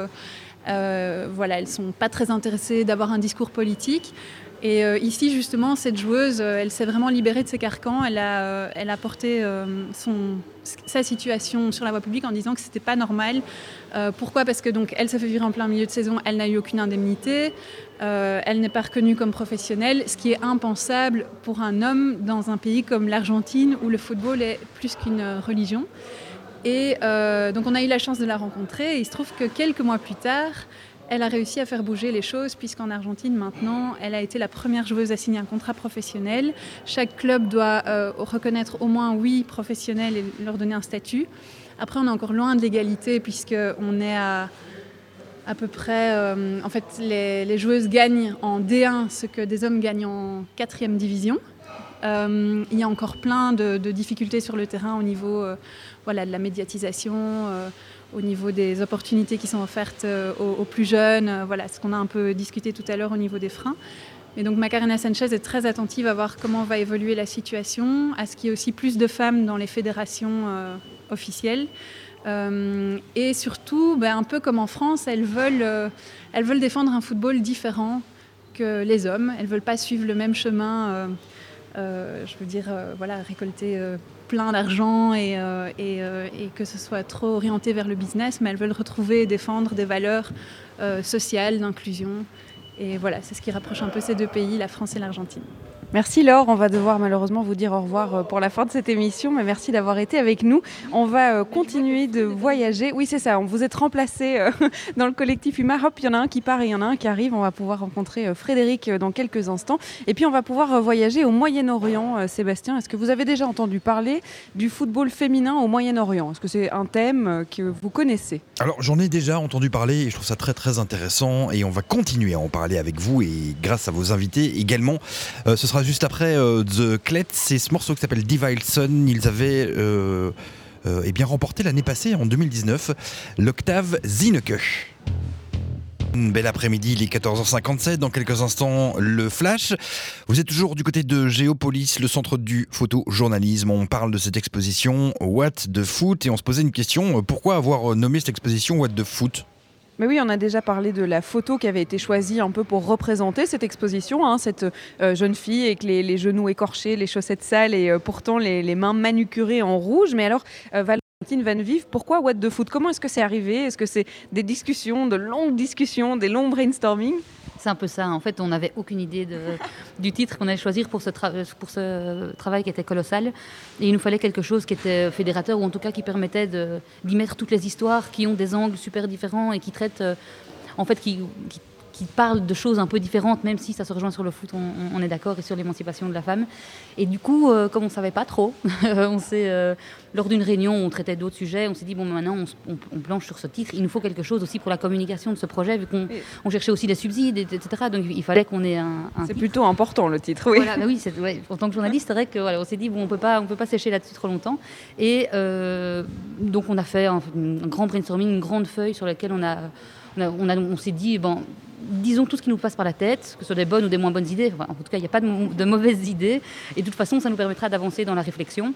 voilà, elles ne sont pas très intéressées d'avoir un discours politique. Et euh, ici, justement, cette joueuse, euh, elle s'est vraiment libérée de ses carcans. Elle a, euh, elle a porté son, sa situation sur la voie publique en disant que c'était pas normal. pourquoi? Parce que donc, elle s'est fait virer en plein milieu de saison. Elle n'a eu aucune indemnité. elle n'est pas reconnue comme professionnelle, ce qui est impensable pour un homme dans un pays comme l'Argentine où le football est plus qu'une religion. Et donc, on a eu la chance de la rencontrer. Il se trouve que quelques mois plus tard, elle a réussi à faire bouger les choses puisqu'en Argentine maintenant, elle a été la première joueuse à signer un contrat professionnel. Chaque club doit euh, reconnaître au moins oui professionnel et leur donner un statut. Après, on est encore loin de l'égalité puisqu'on est à à peu près... Euh, en fait, les, joueuses gagnent en D1 ce que des hommes gagnent en 4e division. Euh, il y a encore plein de, difficultés sur le terrain au niveau voilà, de la médiatisation, au niveau des opportunités qui sont offertes euh, aux, plus jeunes, euh, voilà, ce qu'on a un peu discuté tout à l'heure au niveau des freins. Et donc Macarena Sanchez est très attentive à voir comment va évoluer la situation, à ce qu'il y ait aussi plus de femmes dans les fédérations euh, officielles. et surtout, ben, un peu comme en France, elles veulent, elles veulent défendre un football différent que les hommes. Elles ne veulent pas suivre le même chemin, je veux dire, voilà, récolter plein d'argent et, euh, euh, et, que ce soit trop orienté vers le business, mais elles veulent retrouver et défendre des valeurs euh, sociales, d'inclusion. Et voilà, c'est ce qui rapproche un peu ces deux pays, la France et l'Argentine. Merci Laure, on va devoir malheureusement vous dire au revoir euh, pour la fin de cette émission, mais merci d'avoir été avec nous. On va euh, continuer de voyager. Oui, c'est ça, on vous êtes remplacé euh, dans le collectif Huma. Hop, il y en a un qui part et il y en a un qui arrive. On va pouvoir rencontrer Frédéric dans quelques instants. Et puis on va pouvoir voyager au Moyen-Orient. Sébastien, est-ce que vous avez déjà entendu parler du football féminin au Moyen-Orient? Est-ce que c'est un thème que vous connaissez? Alors j'en ai déjà entendu parler et je trouve ça très très intéressant et on va continuer à en parler avec vous et grâce à vos invités également. ce sera juste après euh, The Clet, c'est ce morceau qui s'appelle Divilson. Ils avaient euh, euh, eh remporté l'année passée, en 2019, l'octave Zineke. Une belle après-midi, il est 14h57. Dans quelques instants, le flash. Vous êtes toujours du côté de Géopolis, le centre du photojournalisme. On parle de cette exposition What the Foot et on se posait une question pourquoi avoir nommé cette exposition What the Foot? Mais oui, on a déjà parlé de la photo qui avait été choisie un peu pour représenter cette exposition, hein, cette euh, jeune fille avec les, genoux écorchés, les chaussettes sales et euh, pourtant les, mains manucurées en rouge. Mais alors, euh, Van Vive, pourquoi What the Foot? Comment est-ce que c'est arrivé? Est-ce que c'est des discussions, de longues discussions, des longs brainstorming? C'est un peu ça. En fait, on n'avait aucune idée du titre qu'on allait choisir pour ce, travail qui était colossal. Et il nous fallait quelque chose qui était fédérateur, ou en tout cas qui permettait d'y mettre toutes les histoires qui ont des angles super différents et qui traitent, euh, en fait, parle de choses un peu différentes, même si ça se rejoint sur le foot, on, est d'accord, et sur l'émancipation de la femme. Et du coup, euh, comme on ne savait pas trop, on s'est, euh, lors d'une réunion on traitait d'autres sujets, on s'est dit, bon, maintenant, on, on, planche sur ce titre. Il nous faut quelque chose aussi pour la communication de ce projet, vu qu'on on cherchait aussi des subsides, etc. Donc, il fallait qu'on ait un. c'est plutôt important, le titre, oui. Voilà, bah oui, en tant que journaliste, c'est vrai qu'on voilà, on s'est dit, bon, on on peut pas sécher là-dessus trop longtemps. Et euh, donc, on a fait un, un, grand brainstorming, une grande feuille sur laquelle on a. On, a, on s'est dit, bon, disons tout ce qui nous passe par la tête, que ce soit des bonnes ou des moins bonnes idées. en tout cas, il n'y a pas de, mauvaises idées. Et de toute façon, ça nous permettra d'avancer dans la réflexion.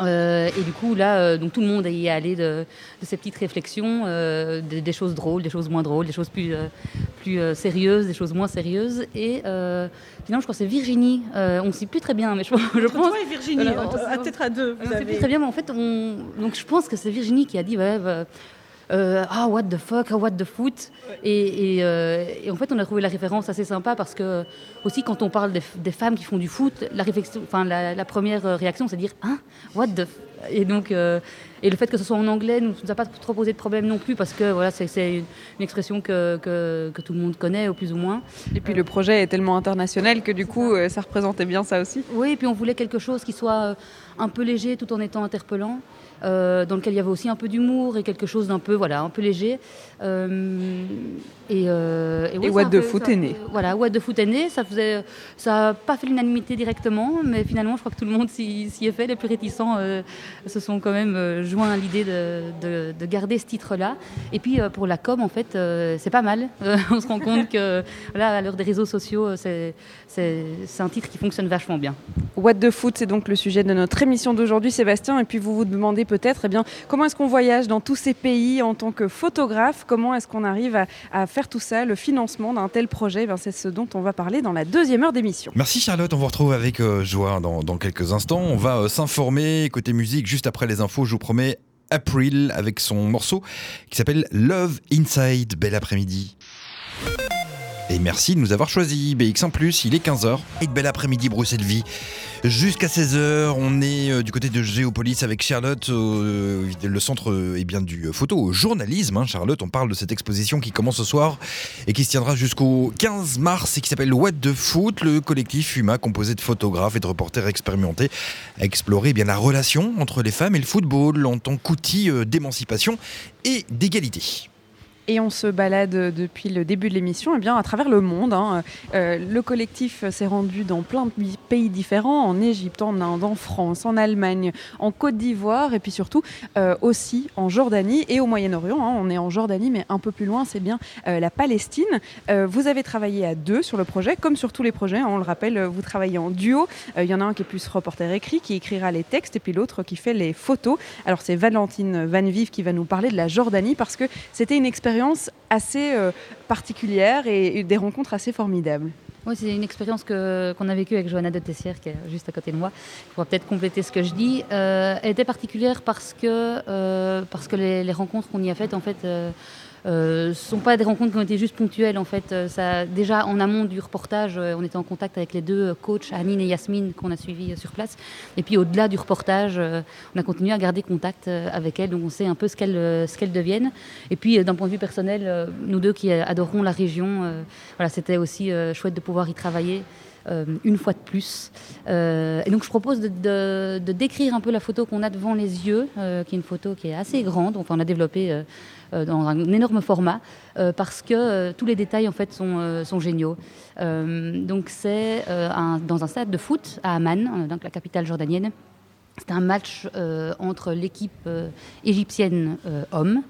Euh, et du coup, là, euh, donc tout le monde y est allé de, ces petites réflexions, euh, des, choses drôles, des choses moins drôles, des choses plus, plus sérieuses, des choses moins sérieuses. Et finalement, je crois que c'est Virginie, on ne sait plus très bien, mais je, je pense. Toi et Virginie, peut-être à deux. On ne sait plus très bien, mais en fait, on, donc je pense que c'est Virginie qui a dit ouais, bah, ah what the fuck, ah what the foot. Euh, et, en fait, on a trouvé la référence assez sympa parce que aussi quand on parle des, femmes qui font du foot, la, réflexion, enfin, la, première réaction, c'est de dire hein, what the. Et donc, euh, et le fait que ce soit en anglais ne nous a pas trop posé de problème non plus parce que voilà, c'est une, expression que, que, tout le monde connaît au plus ou moins. Et puis le projet est tellement international que du coup, ça représentait bien ça aussi. Oui, et puis on voulait quelque chose qui soit un peu léger tout en étant interpellant. Euh, dans lequel il y avait aussi un peu d'humour et quelque chose d'un peu, voilà, un peu léger. Euh, et, euh, et, What the Foot est né. Voilà, What the Foot est né. Ça faisait, ça n'a pas fait l'unanimité directement, mais finalement, je crois que tout le monde s'y est fait. Les plus réticents se sont quand même joints à l'idée de, de, garder ce titre-là. Et puis pour la com, en fait, c'est pas mal. on se rend compte que, voilà, à l'heure des réseaux sociaux, c'est un titre qui fonctionne vachement bien. What the Foot, c'est donc le sujet de notre émission d'aujourd'hui, Sébastien. Et puis vous vous demandez peut-être, eh bien, comment est-ce qu'on voyage dans tous ces pays en tant que photographe? Comment est-ce qu'on arrive à, faire tout ça, le financement d'un tel projet eh C'est ce dont on va parler dans la deuxième heure d'émission. Merci Charlotte, on vous retrouve avec euh, joie dans, quelques instants. On va euh, s'informer côté musique juste après les infos, je vous promets. April avec son morceau qui s'appelle Love Inside. Bel après-midi. Et merci de nous avoir choisi. BX en plus, il est 15h. Et bel après-midi, Bruxelles Vie. Jusqu'à 16h, on est euh, du côté de Géopolis avec Charlotte, euh, le centre euh, eh bien, du photojournalisme. Hein, Charlotte, on parle de cette exposition qui commence ce soir et qui se tiendra jusqu'au 15 mars et qui s'appelle What the Foot. Le collectif UMA, composé de photographes et de reporters expérimentés, a exploré eh bien, la relation entre les femmes et le football en tant qu'outil d'émancipation et d'égalité et on se balade depuis le début de l'émission eh à travers le monde. Hein. Euh, le collectif s'est rendu dans plein de pays différents, en Égypte, en Inde, en France, en Allemagne, en Côte d'Ivoire et puis surtout euh, aussi en Jordanie et au Moyen-Orient. Hein. On est en Jordanie mais un peu plus loin, c'est bien euh, la Palestine. vous avez travaillé à deux sur le projet, comme sur tous les projets. Hein. on le rappelle, vous travaillez en duo. Il y en a un qui est plus reporter écrit, qui écrira les textes et puis l'autre qui fait les photos. Alors c'est Valentine Van Vive qui va nous parler de la Jordanie parce que c'était une expérience assez euh, particulière et, des rencontres assez formidables. Oui, c'est une expérience qu'on a vécue avec Johanna de Tessière, qui est juste à côté de moi. Pourrais peut-être compléter ce que je dis. Euh, elle était particulière parce que, euh, parce que les rencontres qu'on y a faites, en fait, euh, ce ne sont pas des rencontres qui ont été juste ponctuelles en fait. Euh, ça, déjà en amont du reportage, euh, on était en contact avec les deux coachs, Anine et Yasmine, qu'on a suivis sur place. Et puis au-delà du reportage, on a continué à garder contact avec elles, donc on sait un peu ce qu'elles qu'elles deviennent. Et puis d'un point de vue personnel, nous deux qui adorons la région, voilà, c'était aussi chouette de pouvoir y travailler. une fois de plus. et donc je propose de, décrire un peu la photo qu'on a devant les yeux, qui est une photo qui est assez grande. Enfin, on a développé dans un énorme format euh, parce que euh, tous les détails en fait sont, sont géniaux. donc c'est dans un stade de foot à Amman, donc la capitale jordanienne. C'est un match entre l'équipe égyptienne homme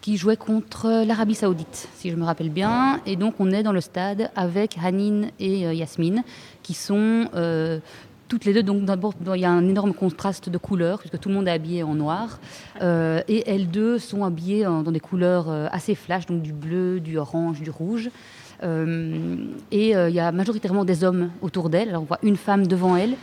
qui jouait contre l'Arabie Saoudite, si je me rappelle bien. Et donc, on est dans le stade avec Hanin et Yasmine, qui sont toutes les deux, donc d'abord, il y a un énorme contraste de couleurs, puisque tout le monde est habillé en noir. Euh, et elles deux sont habillées dans des couleurs euh, assez flash, donc du bleu, du orange, du rouge. Euh, et il y a majoritairement des hommes autour d'elles. Alors on voit une femme devant elle,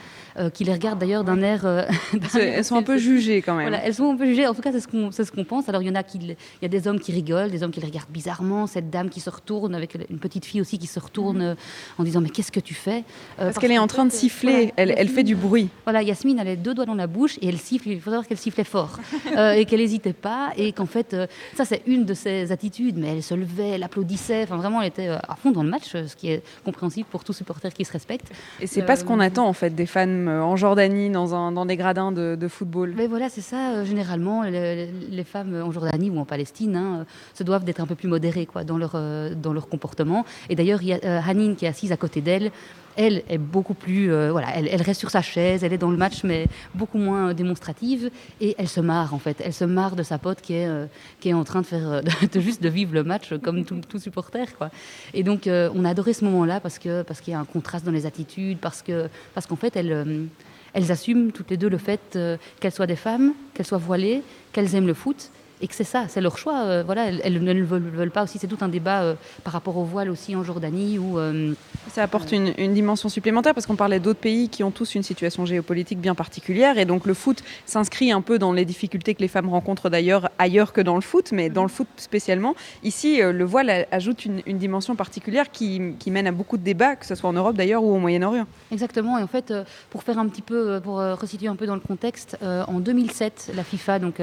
qui les regardent d'ailleurs d'un air. elles sont un peu jugées quand même. Voilà, elles sont un peu jugées. En tout cas, c'est ce qu'on ce qu'on pense. Alors il y en a qui, il y a des hommes qui rigolent, des hommes qui les regardent bizarrement, cette dame qui se retourne avec une petite fille aussi qui se retourne en disant mais qu'est-ce que tu fais Parce, qu'elle est en train de siffler. elle, elle, fait du bruit. Voilà, Yasmine, elle a deux doigts dans la bouche et elle siffle. Il faut savoir qu'elle sifflait fort et qu'elle n'hésitait pas et qu'en fait, ça c'est une de ses attitudes. Mais elle se levait, elle applaudissait. Enfin vraiment, elle était à fond dans le match, ce qui est compréhensible pour tout supporter qui se respecte. Et c'est pas ce qu'on attend en fait des fans en Jordanie dans, des gradins de, football. Mais voilà, c'est ça. généralement, les, femmes en Jordanie ou en Palestine hein, se doivent d'être un peu plus modérées quoi, dans, leur, dans leur comportement. Et d'ailleurs, il y a Hanine qui est assise à côté d'elle elle est beaucoup plus. Euh, voilà, elle, reste sur sa chaise, elle est dans le match, mais beaucoup moins démonstrative. Et elle se marre, en fait. Elle se marre de sa pote qui est, euh, qui est en train de faire. Euh, de, juste de vivre le match comme tout, tout supporter, quoi. Et donc, on a adoré ce moment-là parce qu'il parce qu'il y a un contraste dans les attitudes, parce qu'en parce qu'en fait, elles assument toutes les deux le fait qu'elles soient des femmes, qu'elles soient voilées, qu'elles aiment le foot et que c'est ça, c'est leur choix. Euh, voilà, elles, ne le veulent, pas aussi. C'est tout un débat euh, par rapport au voile aussi en Jordanie. Où, euh, ça apporte une, dimension supplémentaire parce qu'on parlait d'autres pays qui ont tous une situation géopolitique bien particulière. Et donc le foot s'inscrit un peu dans les difficultés que les femmes rencontrent d'ailleurs ailleurs que dans le foot, mais dans le foot spécialement. Ici, le voile ajoute une, dimension particulière qui, qui, mène à beaucoup de débats, que ce soit en Europe d'ailleurs ou au Moyen-Orient. Exactement. Et en fait, pour faire un petit peu, pour resituer un peu dans le contexte, en 2007, la FIFA, donc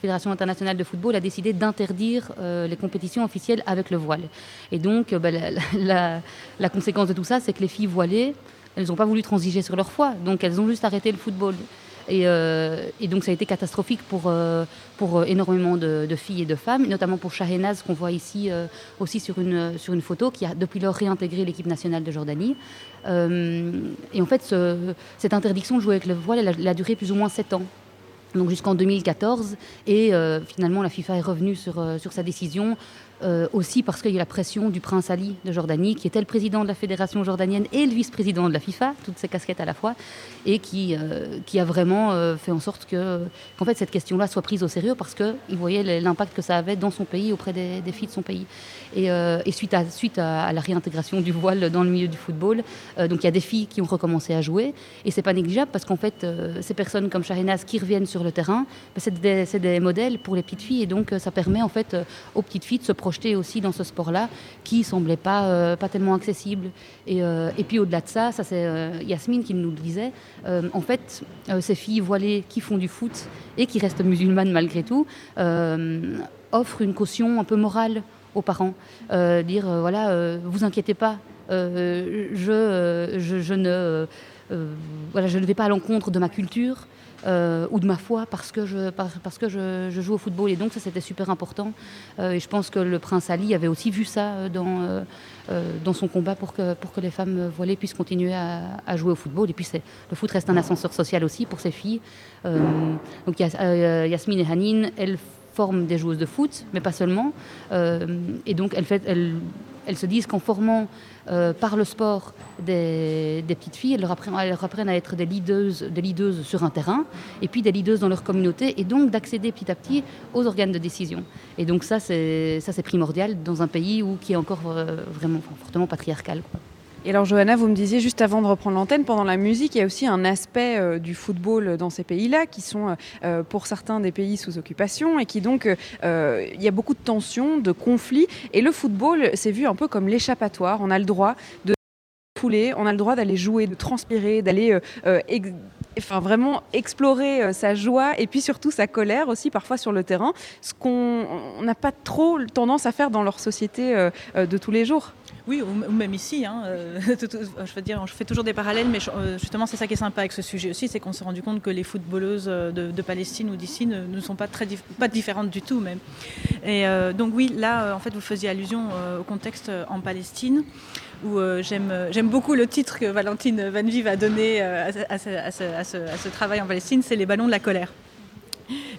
Fédération internationale de football a décidé d'interdire euh, les compétitions officielles avec le voile. Et donc, euh, bah, la, conséquence de tout ça, c'est que les filles voilées, elles n'ont pas voulu transiger sur leur foi, donc elles ont juste arrêté le football. Et, euh, donc ça a été catastrophique pour, énormément de, filles et de femmes, notamment pour Shahenaz qu'on voit ici aussi sur une, photo, qui a depuis lors réintégré l'équipe nationale de Jordanie. et en fait, cette interdiction de jouer avec le voile, elle a duré plus ou moins sept ans donc jusqu'en 2014. Et euh, finalement, la FIFA est revenue sur, euh, sur sa décision euh, aussi parce qu'il y a la pression du prince Ali de Jordanie, qui était le président de la fédération jordanienne et le vice-président de la FIFA, toutes ces casquettes à la fois, et qui, euh, qui a vraiment euh, fait en sorte que, qu'en fait cette question-là soit prise au sérieux parce qu'il voyait l'impact que ça avait dans son pays, auprès des, filles de son pays. Et, et suite, à, suite à, la réintégration du voile dans le milieu du football, donc il y a des filles qui ont recommencé à jouer, et c'est pas négligeable parce qu'en fait, ces personnes comme Shahinaz qui reviennent sur le terrain, ben, c'est des, des, modèles pour les petites filles, et donc ça permet en fait aux petites filles de se projeter aussi dans ce sport-là qui semblait pas, euh, pas tellement accessible. Et, euh, et puis au-delà de ça, ça c'est euh, Yasmine qui nous le disait, en fait, ces filles voilées qui font du foot et qui restent musulmanes malgré tout, offrent une caution un peu morale aux parents. dire, voilà, vous inquiétez pas, je, je, ne, voilà, je ne vais pas à l'encontre de ma culture. Euh, ou de ma foi parce que je, parce que je, joue au football. Et donc ça, c'était super important. Euh, et je pense que le prince Ali avait aussi vu ça euh, dans, dans son combat pour que, pour que les femmes voilées puissent continuer à, jouer au football. Et puis le foot reste un ascenseur social aussi pour ces filles. donc Yasmine et Hanine, elles forment des joueuses de foot, mais pas seulement. et donc elles, elles se disent qu'en formant euh, par le sport des, petites filles. Elles leur, apprennent, à être des leaders, des sur un terrain et puis des leaders dans leur communauté et donc d'accéder petit à petit aux organes de décision. Et donc ça, c'est primordial dans un pays où, qui est encore euh, vraiment fortement patriarcal. Et alors, Johanna, vous me disiez juste avant de reprendre l'antenne, pendant la musique, il y a aussi un aspect euh, du football dans ces pays-là, qui sont euh, pour certains des pays sous occupation, et qui donc, euh, il y a beaucoup de tensions, de conflits. Et le football, c'est vu un peu comme l'échappatoire. On a le droit de fouler, on a le droit d'aller jouer, de transpirer, d'aller enfin vraiment explorer sa joie et puis surtout sa colère aussi parfois sur le terrain, ce qu'on n'a pas trop tendance à faire dans leur société de tous les jours. Oui, ou même ici. Hein, euh, je fais toujours des parallèles, mais euh, justement, c'est ça qui est sympa avec ce sujet aussi, c'est qu'on s'est rendu compte que les footballeuses euh, de, Palestine ou d'ici ne, sont pas très pas différentes du tout même. Et donc oui, là, en fait, vous faisiez allusion au contexte en Palestine où j'aime beaucoup le titre que Valentine Van Vive a donné à, ce, travail en Palestine, c'est les ballons de la colère.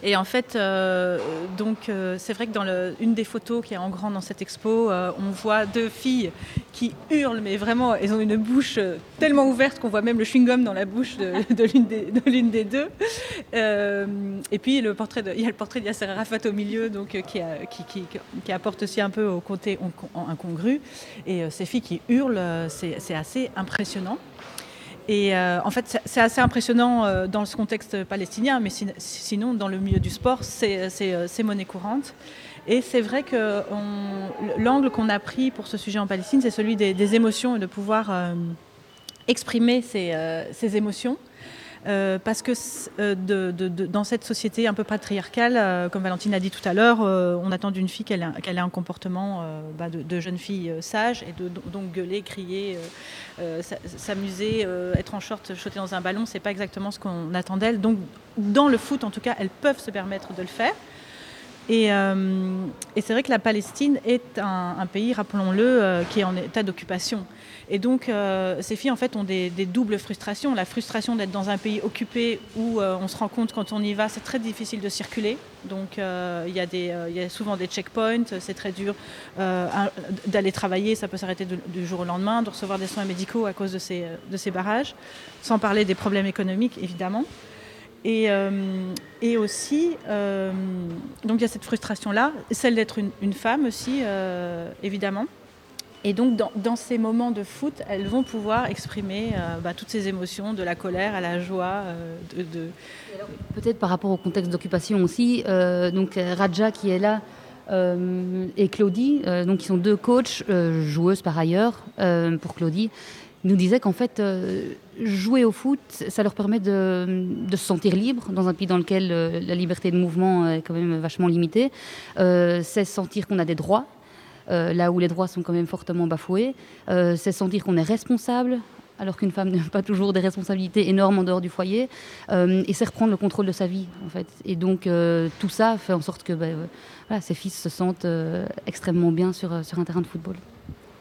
Et en fait, euh, donc euh, c'est vrai que dans une des photos qui est en grand dans cette expo, euh, on voit deux filles qui hurlent, mais vraiment, elles ont une bouche tellement ouverte qu'on voit même le chewing-gum dans la bouche de, l'une des, deux. et puis le portrait il y a le portrait de Yasser Arafat au milieu, donc qui, qui, apporte aussi un peu au côté incongru. Et ces filles qui hurlent, c'est assez impressionnant. Et en fait, c'est assez impressionnant dans ce contexte palestinien, mais sinon, dans le milieu du sport, c'est monnaie courante. Et c'est vrai que l'angle qu'on a pris pour ce sujet en Palestine, c'est celui des, émotions et de pouvoir exprimer ces émotions. Euh, parce que euh, dans cette société un peu patriarcale, euh, comme Valentine a dit tout à l'heure, on attend d'une fille qu'elle ait, un comportement bah, de, jeune fille sage et de, donc gueuler, crier, s'amuser, être en short, sauter dans un ballon, c'est pas exactement ce qu'on attend d'elle. Donc dans le foot, en tout cas, elles peuvent se permettre de le faire. Et, c'est vrai que la Palestine est un pays, rappelons-le, qui est en état d'occupation. Et donc, euh, ces filles, en fait, ont des, doubles frustrations. La frustration d'être dans un pays occupé où euh, on se rend compte quand on y va, c'est très difficile de circuler. Donc, euh, il y, a souvent des checkpoints, c'est très dur d'aller travailler, ça peut s'arrêter du jour au lendemain, de recevoir des soins médicaux à cause de ces, barrages, sans parler des problèmes économiques, évidemment. Et, aussi, donc il y a cette frustration-là, celle d'être une, femme aussi, évidemment. Et donc, dans, ces moments de foot, elles vont pouvoir exprimer euh, bah, toutes ces émotions, de la colère à la joie. Euh, Peut-être par rapport au contexte d'occupation aussi. Euh, donc, Raja qui est là et Claudie, donc qui sont deux coachs, joueuses par ailleurs pour Claudie, nous disaient qu'en fait, jouer au foot, ça leur permet de, de, se sentir libre dans un pays dans lequel la liberté de mouvement est quand même vachement limitée. c'est sentir qu'on a des droits là où les droits sont quand même fortement bafoués. Euh, c'est sentir qu'on est responsable alors qu'une femme n'a pas toujours des responsabilités énormes en dehors du foyer, euh, et c'est reprendre le contrôle de sa vie, en fait. Et donc, tout ça fait en sorte que bah, ses fils se sentent extrêmement bien sur, sur un terrain de football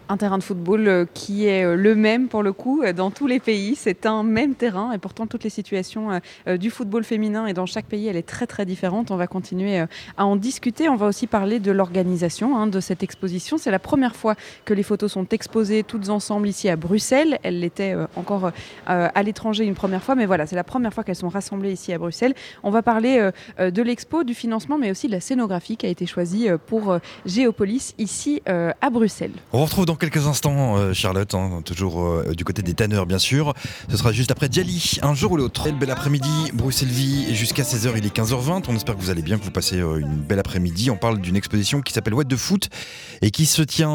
un terrain de football euh, qui est euh, le même pour le coup euh, dans tous les pays. C'est un même terrain et pourtant toutes les situations du football féminin et dans chaque pays, elle est très très différente. On va continuer à en discuter. On va aussi parler de l'organisation hein, de cette exposition. C'est la première fois que les photos sont exposées toutes ensemble ici à Bruxelles. Elles l'étaient encore à l'étranger une première fois, mais voilà, c'est la première fois qu'elles sont rassemblées ici à Bruxelles. On va parler de l'expo, du financement, mais aussi de la scénographie qui a été choisie pour Géopolis ici à Bruxelles. On retrouve quelques instants, euh, Charlotte, hein, toujours euh, du côté des tanneurs, bien sûr. Ce sera juste après Diali, un jour ou l'autre. Bel après-midi, Bruxelles-Vie, jusqu'à 16h, il est 15h20. On espère que vous allez bien, que vous passez euh, une belle après-midi. On parle d'une exposition qui s'appelle What de Foot et qui se tient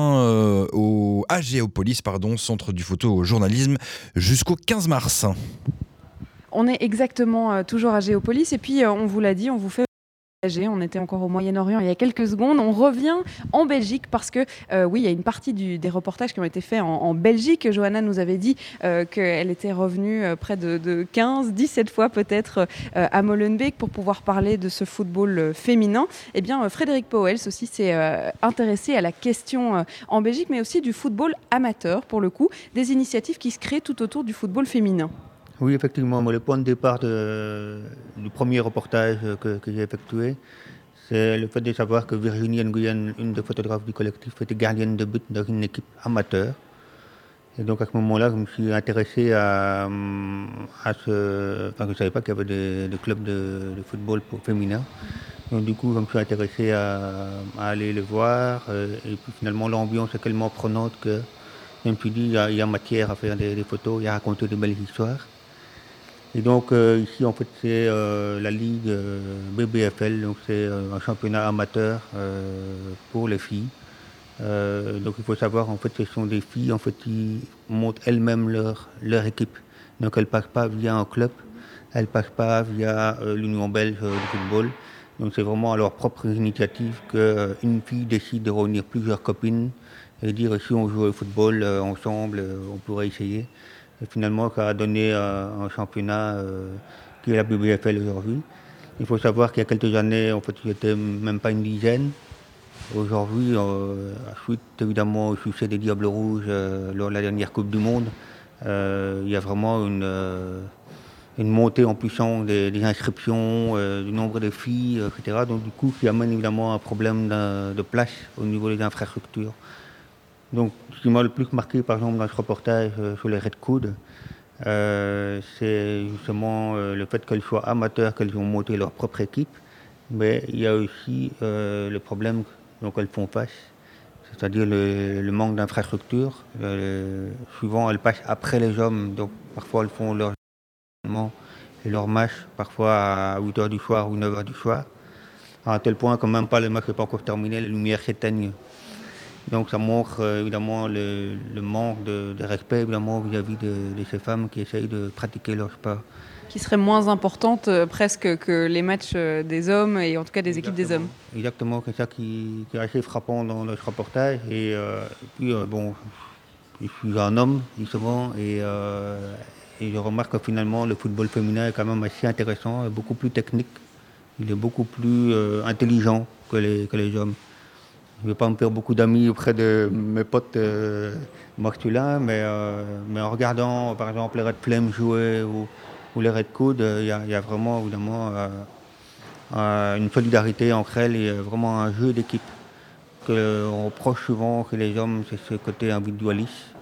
au à Géopolis, pardon, centre du photojournalisme, jusqu'au 15 mars. On est exactement toujours à Géopolis et puis on vous l'a dit, on vous fait on était encore au Moyen-Orient il y a quelques secondes. On revient en Belgique parce que, euh, oui, il y a une partie des reportages qui ont été faits en, Belgique. Johanna nous avait dit euh, qu'elle était revenue euh, près de, 15, 17 fois peut-être à Molenbeek pour pouvoir parler de ce football féminin. Eh bien, Frédéric Powels aussi s'est intéressé à la question en Belgique, mais aussi du football amateur, pour le coup, des initiatives qui se créent tout autour du football féminin. Oui, effectivement. le point de départ du premier reportage que, j'ai effectué, c'est le fait de savoir que Virginie Nguyen, une des photographes du collectif, était gardienne de but dans une équipe amateur. Et donc à ce moment-là, je me suis intéressé à, ce. Enfin, je ne savais pas qu'il y avait des, clubs de, football pour féminin. Donc du coup, je me suis intéressé à, aller le voir. Euh, et puis finalement, l'ambiance est tellement prenante que je me suis dit, il y a, matière à faire des, des photos et à raconter de belles histoires. Et donc euh, ici en fait c'est euh, la ligue euh, BBFL, donc c'est un championnat amateur pour les filles. donc il faut savoir en fait ce sont des filles en fait qui montent elles-mêmes leur, leur équipe. Donc elles ne passent pas via un club, elles ne passent pas via l'Union belge de football. Donc c'est vraiment à leur propre initiative qu'une fille décide de réunir plusieurs copines et dire si on joue au football ensemble, on pourrait essayer et finalement ça a donné euh, un championnat euh, qui est la BBFL aujourd'hui. Il faut savoir qu'il y a quelques années, en fait, il n'y était même pas une dizaine. Aujourd'hui, euh, suite évidemment au succès des Diables Rouges lors de la dernière Coupe du Monde, il y a vraiment une, montée en puissance des, inscriptions, du nombre de filles, etc. Donc du coup, qui amène évidemment un problème de place au niveau des infrastructures. Donc, ce qui m'a le plus marqué, par exemple, dans ce reportage euh, sur les Red Coudes, euh, c'est justement euh, le fait qu'elles soient amateurs, qu'elles ont monté leur propre équipe, mais il y a aussi le problème dont elles font face, c'est-à-dire le, manque d'infrastructures. Euh, souvent, elles passent après les hommes, donc parfois elles font leur et leur match, parfois à 8h du soir ou 9h du soir, à tel point que même pas le match n'est pas encore terminé, les lumières s'éteignent. Donc ça montre euh, évidemment le, le manque de, de respect évidemment vis-à-vis de, de ces femmes qui essayent de pratiquer leur sport. Qui serait moins importante euh, presque que les matchs euh, des hommes et en tout cas des équipes des hommes. Exactement, c'est ça qui, qui est assez frappant dans notre reportage. Et, et puis, bon, je suis un homme, justement, et, et je remarque que finalement, le football féminin est quand même assez intéressant, et beaucoup plus technique. Il est beaucoup plus intelligent que les, que les hommes. Je ne vais pas me faire beaucoup d'amis auprès de mes potes euh, mais, euh, mais en regardant, par exemple, les Red Flames jouer ou, les Red y, a- il y a vraiment, évidemment, euh, euh, une solidarité entre elles et euh, vraiment un jeu d'équipe. On reproche souvent que les hommes, c'est ce côté individualiste.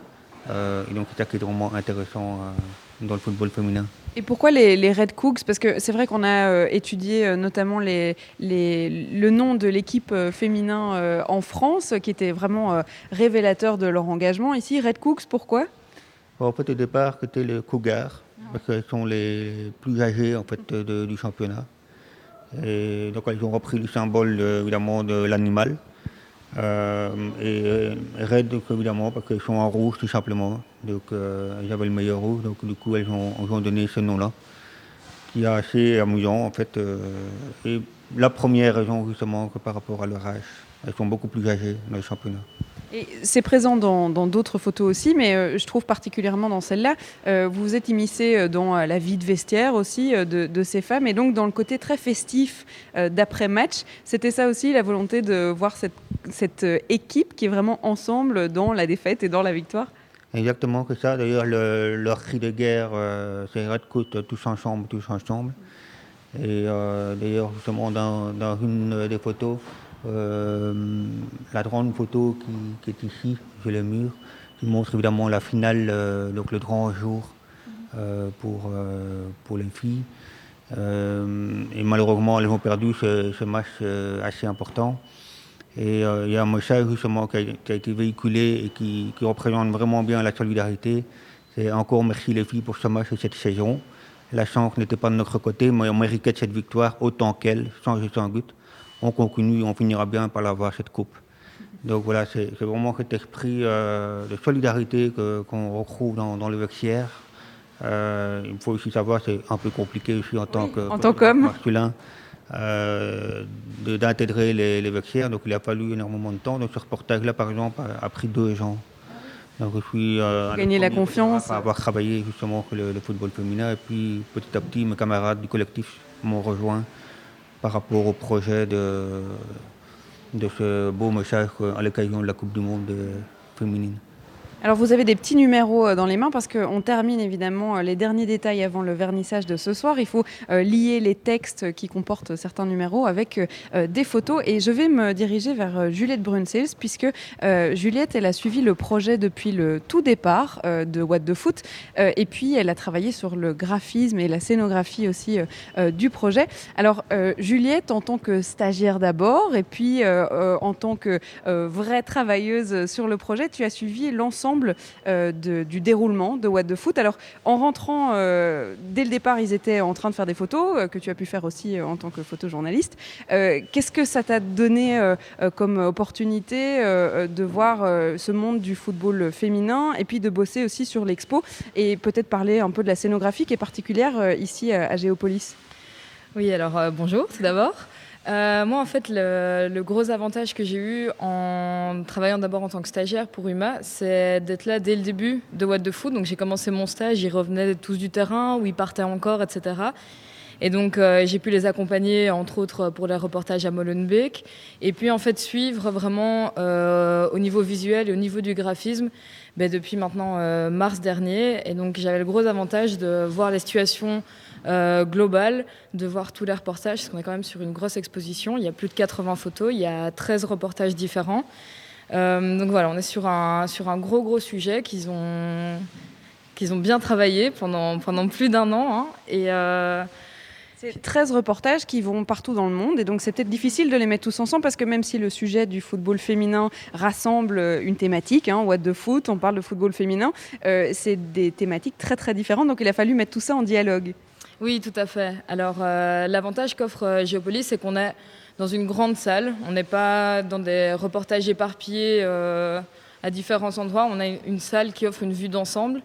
Euh, et donc, c'est ça qui est vraiment intéressant euh, dans le football féminin. Et pourquoi les, les Red Cooks? Parce que c'est vrai qu'on a euh, étudié euh, notamment les, les- le nom de l'équipe euh, féminin euh, en France, qui était vraiment révélateur de leur engagement. Ici, Red Cooks, pourquoi? En fait, au départ, c'était les Cougars, parce qu'elles sont les plus âgées en fait, de- du championnat. Et donc, elles ont repris le symbole, évidemment, de l'animal. Euh, et euh, Red, donc, évidemment, parce qu'elles sont en rouge, tout simplement. Donc, euh, avaient le meilleur rouge, donc du coup, elles ont, elles ont donné ce nom-là, qui est assez amusant, en fait. euh, et la première raison, justement, que par rapport à leur âge, elles sont beaucoup plus âgées dans le championnat. Et c'est présent dans d'autres photos aussi, mais euh, je trouve particulièrement dans celle-là, euh, vous vous êtes immiscé euh, dans la vie de vestiaire aussi de, ces femmes, et donc dans le côté très festif d'après-match. C'était ça aussi, la volonté de voir cette, équipe qui est vraiment ensemble dans la défaite et dans la victoire? Exactement que ça. D'ailleurs, le- leur cri de guerre, c'est Red Coat, tous ensemble, tous ensemble. Et d'ailleurs, justement, dans, une des photos, la grande photo qui, est ici, sur le mur, qui montre évidemment la finale, euh, donc le grand jour euh, pour, euh, pour les filles. Euh, et malheureusement, elles ont perdu ce, match euh, assez important. Et euh, il y a un message justement qui a, été véhiculé et qui, représente vraiment bien la solidarité. C'est encore merci les filles pour ce match et cette saison. La chance n'était pas de notre côté, mais on méritait cette victoire autant qu'elles, sans et sans doute. On continue, on finira bien par avoir cette coupe. Donc voilà, c'est vraiment cet esprit euh, de solidarité qu'on retrouve dans, dans le vestiaire. Euh, il faut aussi savoir, c'est un peu compliqué aussi en tant que en tant qu'homme. masculin euh, d'intégrer les, les vestiaires. Donc il a fallu énormément de temps. Donc ce reportage-là, par exemple, a, a pris deux ans. Donc je suis euh, Gagner la confiance. avoir travaillé justement le, le football féminin. Et puis petit à petit, mes camarades du collectif m'ont rejoint par rapport au projet de, ce beau message euh, à l'occasion de la Coupe du Monde euh, féminine. Alors vous avez des petits numéros euh, dans les mains parce qu'on termine évidemment euh, les derniers détails avant le vernissage de ce soir. Il faut euh, lier les textes qui comportent certains numéros avec des photos et je vais me diriger vers Juliette Brunsels puisque Juliette elle a suivi le projet depuis le tout départ de What the Foot et puis elle a travaillé sur le graphisme et la scénographie aussi du projet. Alors Juliette en tant que stagiaire d'abord et puis en tant que vraie travailleuse sur le projet, tu as suivi l'ensemble euh, de- du déroulement de What the Foot. Alors, en rentrant, euh, dès le départ, ils étaient en train de faire des photos, euh, que tu as pu faire aussi en tant que photojournaliste. Qu'est-ce que ça t'a donné comme opportunité de voir ce monde du football féminin et puis de bosser aussi sur l'expo et peut-être parler un peu de la scénographie qui est particulière ici à, Géopolis? Oui, alors bonjour tout d'abord. Euh, moi, en fait, le, gros avantage que j'ai eu en travaillant d'abord en tant que stagiaire pour UMA, c'est d'être là dès le début de What the Foot. Donc, j'ai commencé mon stage, ils revenaient tous du terrain, où ils partaient encore, etc. Et donc, euh, j'ai pu les accompagner, entre autres, pour les reportages à Molenbeek. Et puis, en fait, suivre vraiment euh, au niveau visuel et au niveau du graphisme ben, depuis maintenant mars dernier. Et donc, j'avais le gros avantage de voir les situations euh, de voir tous les reportages, parce qu'on est quand même sur une grosse exposition. Il y a plus de 80 photos, il y a 13 reportages différents. Euh, donc voilà, on est sur un, sur un gros, gros sujet qu'ils ont, qu'ils ont bien travaillé pendant, pendant plus d'un an. hein. Et, euh, C'est 13 reportages qui vont partout dans le monde et donc c'est peut-être difficile de les mettre tous ensemble parce que même si le sujet du football féminin rassemble une thématique, hein, What the Foot, on parle de football féminin, euh, c'est des thématiques très très différentes donc il a fallu mettre tout ça en dialogue. Oui, tout à fait. Alors euh, l'avantage qu'offre euh, Géopolis, c'est qu'on est dans une grande salle, on n'est pas dans des reportages éparpillés à différents endroits, on a une salle qui offre une vue d'ensemble.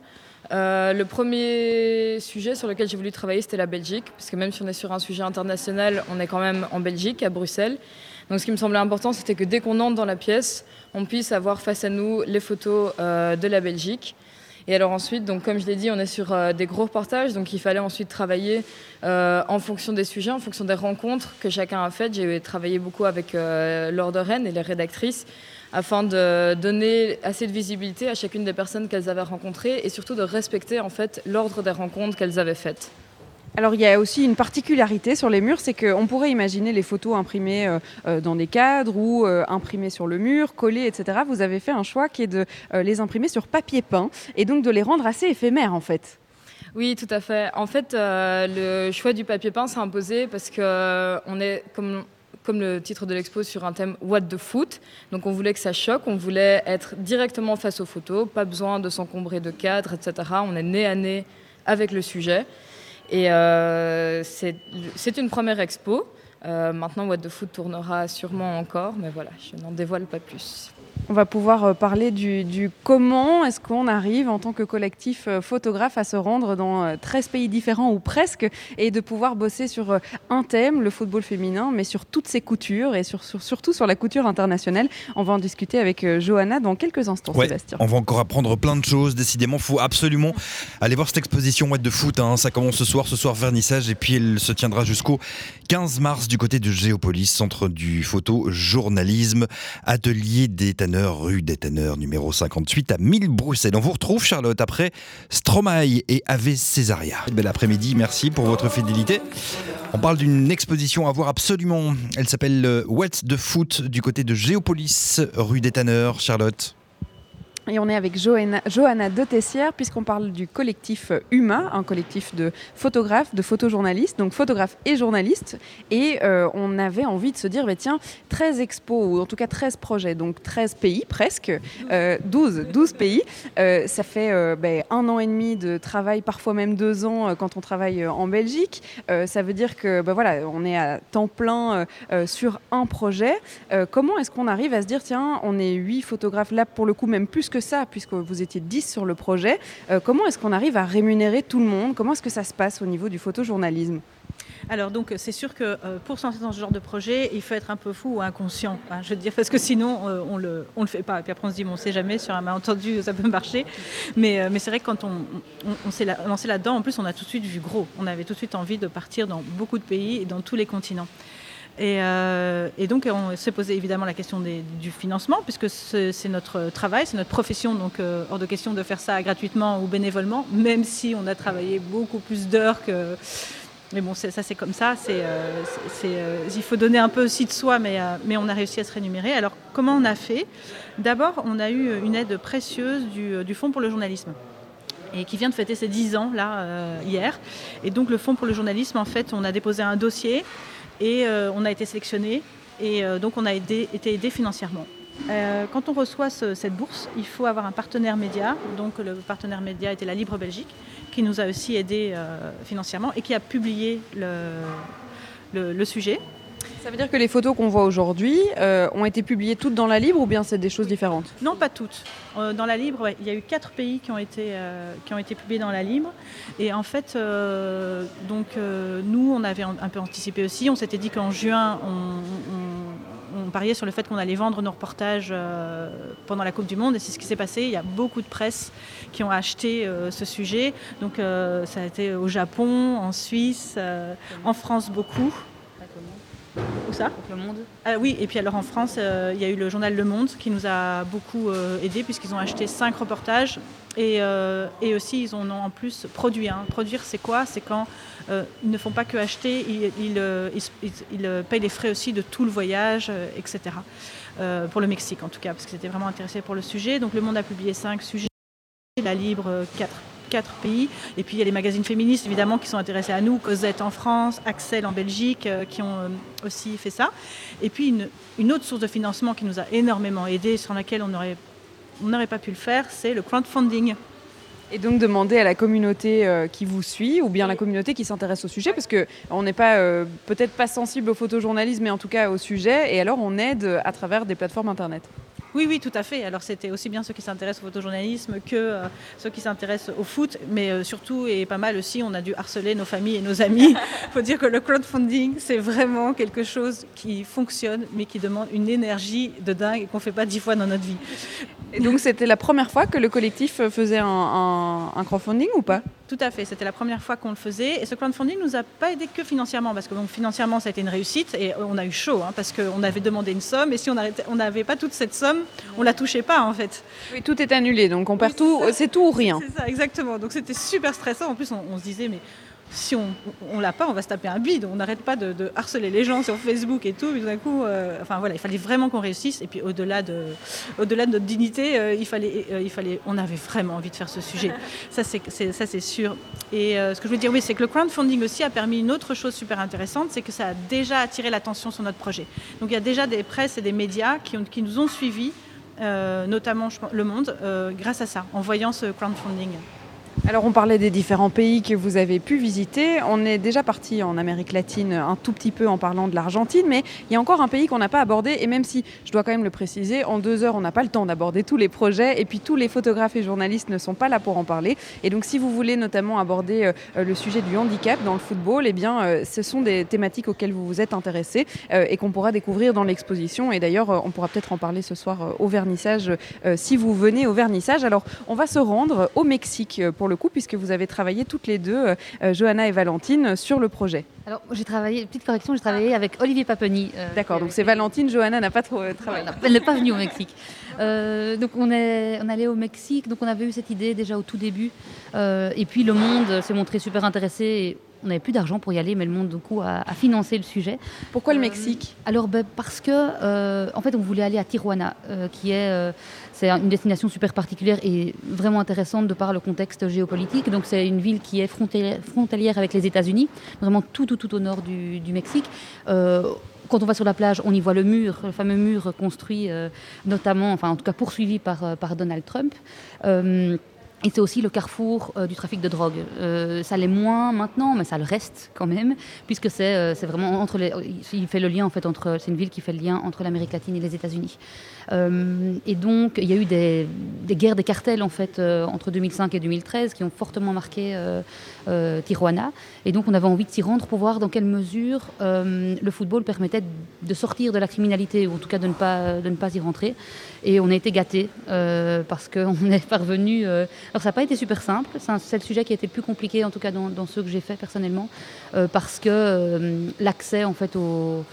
Euh, le premier sujet sur lequel j'ai voulu travailler, c'était la Belgique, parce que même si on est sur un sujet international, on est quand même en Belgique, à Bruxelles. Donc ce qui me semblait important, c'était que dès qu'on entre dans la pièce, on puisse avoir face à nous les photos euh, de la Belgique. Et alors ensuite, donc comme je l'ai dit, on est sur euh, des gros reportages, donc il fallait ensuite travailler en fonction des sujets, en fonction des rencontres que chacun a faites. J'ai travaillé beaucoup avec Laure de Rennes et les rédactrices afin de donner assez de visibilité à chacune des personnes qu'elles avaient rencontrées et surtout de respecter en fait l'ordre des rencontres qu'elles avaient faites. Alors il y a aussi une particularité sur les murs, c'est qu'on pourrait imaginer les photos imprimées euh, euh, dans des cadres ou euh, imprimées sur le mur, collées, etc. Vous avez fait un choix qui est de les imprimer sur papier peint et donc de les rendre assez éphémères en fait. Oui, tout à fait. En fait, le choix du papier peint s'est imposé parce que on est, comme comme le titre de l'expo, sur un thème What the Foot. Donc on voulait que ça choque, on voulait être directement face aux photos, pas besoin de s'encombrer de cadres, etc. On est nez à nez avec le sujet. Et euh, c'est une première expo. Euh, maintenant, What the Foot tournera sûrement encore, mais voilà, je n'en dévoile pas plus. On va pouvoir euh, parler du, comment est-ce qu'on arrive en tant que collectif euh, photographe à se rendre dans 13 euh, pays différents ou presque et de pouvoir bosser sur un thème, le football féminin, mais sur toutes ses coutures et surtout sur la couture internationale. On va en discuter avec Johanna dans quelques instants, Sébastien. On va encore apprendre plein de choses. Décidément, il faut absolument aller voir cette exposition What de foot. Hein. Ça commence ce soir, ce soir vernissage et puis elle se tiendra jusqu'au 15 mars du côté de Géopolis, centre du photojournalisme, atelier des rue des Tanneurs, numéro 58 à 1000 Bruxelles. On vous retrouve, Charlotte, après Stromae et Ave Césaria. Bel après-midi, merci pour votre fidélité. On parle d'une exposition à voir absolument. Elle s'appelle euh, What's the Foot du côté de Géopolis, rue des Tanneurs. Charlotte? Et on est avec Johanna, Johanna de Tessière, puisqu'on parle du collectif UMA, un collectif de photographes, de photojournalistes, donc photographes et journalistes. Et euh, on avait envie de se dire, bah, tiens, 13 expos, ou en tout cas 13 projets, donc 13 pays presque, 12, euh, 12 pays. Euh, ça fait bah, un an et demi de travail, parfois même deux ans quand on travaille en Belgique. ça veut dire que bah, voilà, on est à temps plein sur un projet. comment est-ce qu'on arrive à se dire, tiens, on est huit photographes là, pour le coup, même plus que ça, puisque vous étiez 10 sur le projet. Euh, comment est-ce qu'on arrive à rémunérer tout le monde? Comment est-ce que ça se passe au niveau du photojournalisme? Alors donc c'est sûr que euh, pour se lancer dans ce genre de projet, il faut être un peu fou ou inconscient. je veux dire parce que sinon euh, on le on le fait pas. Et puis après on se dit bon, on sait jamais sur un malentendu ça peut marcher. Mais mais c'est vrai que quand on, on, s'est lancé là-dedans, en plus on a tout de suite vu gros. On avait tout de suite envie de partir dans beaucoup de pays et dans tous les continents. Euh, et, donc, on s'est posé évidemment la question du financement, puisque c'est notre travail, c'est notre profession, donc euh, hors de question de faire ça gratuitement ou bénévolement, même si on a travaillé beaucoup plus d'heures que. Mais bon, ça c'est comme ça, euh, il faut donner un peu aussi de soi, mais, on a réussi à se rémunérer. Alors, comment on a fait? D'abord, on a eu une aide précieuse du, du Fonds pour le journalisme et qui vient de fêter ses 10 ans là hier. Et donc le Fonds pour le journalisme, en fait, on a déposé un dossier et euh, on a été sélectionné et euh, donc on a été aidé financièrement. Euh, quand on reçoit cette bourse, il faut avoir un partenaire média. Donc le partenaire média était la Libre Belgique, qui nous a aussi aidé financièrement et qui a publié le sujet. Ça veut dire que les photos qu'on voit aujourd'hui euh, ont été publiées toutes dans la Libre ou bien c'est des choses différentes? Non, pas toutes. Euh, dans la Libre, il y a eu quatre pays qui ont été, euh, qui ont été publiés dans la Libre. Et en fait, donc, nous, on avait un peu anticipé aussi. On s'était dit qu'en juin, on, pariait sur le fait qu'on allait vendre nos reportages pendant la Coupe du Monde. Et c'est ce qui s'est passé. Il y a beaucoup de presse qui ont acheté ce sujet. Donc ça a été au Japon, en Suisse, en France beaucoup. Où ça Le Monde. Ah oui, et puis alors en France, euh, il y a eu le journal Le Monde qui nous a beaucoup euh, aidé puisqu'ils ont acheté cinq reportages et, euh, et, aussi ils ont en plus produit. Hein. Produire, c'est quoi? C'est quand ils ne font pas que acheter, ils, ils, payent les frais aussi de tout le voyage, etc. pour le Mexique en tout cas, parce qu'ils étaient vraiment intéressés pour le sujet. Donc Le Monde a publié cinq sujets, la Libre 4 pays. Et puis il y a les magazines féministes évidemment qui sont intéressés à nous, Cosette en France, Axel en Belgique, qui ont aussi fait ça. Et puis une, autre source de financement qui nous a énormément aidé, sur laquelle on n'aurait on pas pu le faire, c'est le crowdfunding. Et donc demander à la communauté euh, qui vous suit ou bien la communauté qui s'intéresse au sujet, parce qu'on n'est pas euh, peut-être pas sensible au photojournalisme, mais en tout cas au sujet, et alors on aide à travers des plateformes Internet. Oui, oui, tout à fait. Alors c'était aussi bien ceux qui s'intéressent au photojournalisme que euh, ceux qui s'intéressent au foot, mais euh, surtout et pas mal aussi, on a dû harceler nos familles et nos amis. Il faut dire que le crowdfunding, c'est vraiment quelque chose qui fonctionne, mais qui demande une énergie de dingue et qu'on ne fait pas dix fois dans notre vie. Et donc c'était la première fois que le collectif faisait un, un crowdfunding ou pas? Tout à fait, c'était la première fois qu'on le faisait. Et ce crowdfunding nous a pas aidé que financièrement, parce que financièrement, ça a été une réussite et on a eu chaud, hein, parce qu'on avait demandé une somme et si on n'avait pas toute cette somme, on la touchait pas en fait. Oui, tout est annulé, donc on perd tout, c'est tout ou rien. C'est ça, exactement. Donc c'était super stressant. En plus, on se disait, mais si on ne l'a pas, on va se taper un bide. On n'arrête pas de, harceler les gens sur Facebook et tout. Mais d'un coup, euh, enfin voilà, il fallait vraiment qu'on réussisse. Et puis au-delà de, au-delà de notre dignité, euh, il fallait, euh, il fallait, on avait vraiment envie de faire ce sujet. Ça c'est, ça c'est sûr. Et ce que je veux dire, oui, c'est que le crowdfunding aussi a permis une autre chose super intéressante, c'est que ça a déjà attiré l'attention sur notre projet. Donc il y a déjà des presses et des médias qui nous ont suivis, notamment Le Monde, grâce à ça, en voyant ce crowdfunding. Alors on parlait des différents pays que vous avez pu visiter. On est déjà parti en Amérique latine un tout petit peu en parlant de l'Argentine, mais il y a encore un pays qu'on n'a pas abordé. Et même si, je dois quand même le préciser, en deux heures, on n'a pas le temps d'aborder tous les projets. Et puis tous les photographes et journalistes ne sont pas là pour en parler. Et donc si vous voulez notamment aborder euh, le sujet du handicap dans le football, eh bien euh, ce sont des thématiques auxquelles vous vous êtes intéressé euh, et qu'on pourra découvrir dans l'exposition. Et d'ailleurs, on pourra peut-être en parler ce soir au vernissage si vous venez au vernissage. Alors on va se rendre au Mexique pour le coup, puisque vous avez travaillé toutes les deux, euh, euh, Johanna et Valentine, sur le projet. Alors, j'ai travaillé, petite correction, j'ai travaillé avec Olivier Paponi. Euh, D'accord, donc c'est Valentine, Johanna n'a pas trop travaillé. Elle n'est pas venue au Mexique. donc, on est, on allait au Mexique, donc on avait eu cette idée déjà au tout début. et puis, le monde s'est montré super intéressé. Et on n'avait plus d'argent pour y aller, mais le monde, du coup, a, financé le sujet. Pourquoi le Mexique? Alors, ben, parce que, en fait, on voulait aller à Tijuana, qui est c'est une destination super particulière et vraiment intéressante de par le contexte géopolitique. Donc c'est une ville qui est frontalière, avec les États-Unis, vraiment tout, tout, tout au nord du, Mexique. Euh, quand on va sur la plage, on y voit le mur, le fameux mur construit euh, notamment, enfin en tout cas poursuivi par, euh, par Donald Trump. Et c'est aussi le carrefour euh, du trafic de drogue. Euh, ça l'est moins maintenant, mais ça le reste quand même, puisque c'est euh, vraiment entre les. Il fait le lien en fait entre. C'est une ville qui fait le lien entre l'Amérique latine et les États-Unis. et donc il y a eu des, guerres des cartels en fait entre 2005 et 2013 qui ont fortement marqué Tijuana. Et donc on avait envie de s'y rendre pour voir dans quelle mesure le football permettait de sortir de la criminalité ou en tout cas de ne pas de ne pas y rentrer. Et on a été gâtés parce qu'on est parvenu alors ça n'a pas été super simple, c'est le sujet qui a été le plus compliqué en tout cas dans, dans ceux que j'ai fait personnellement, euh, parce que euh, l'accès en fait au,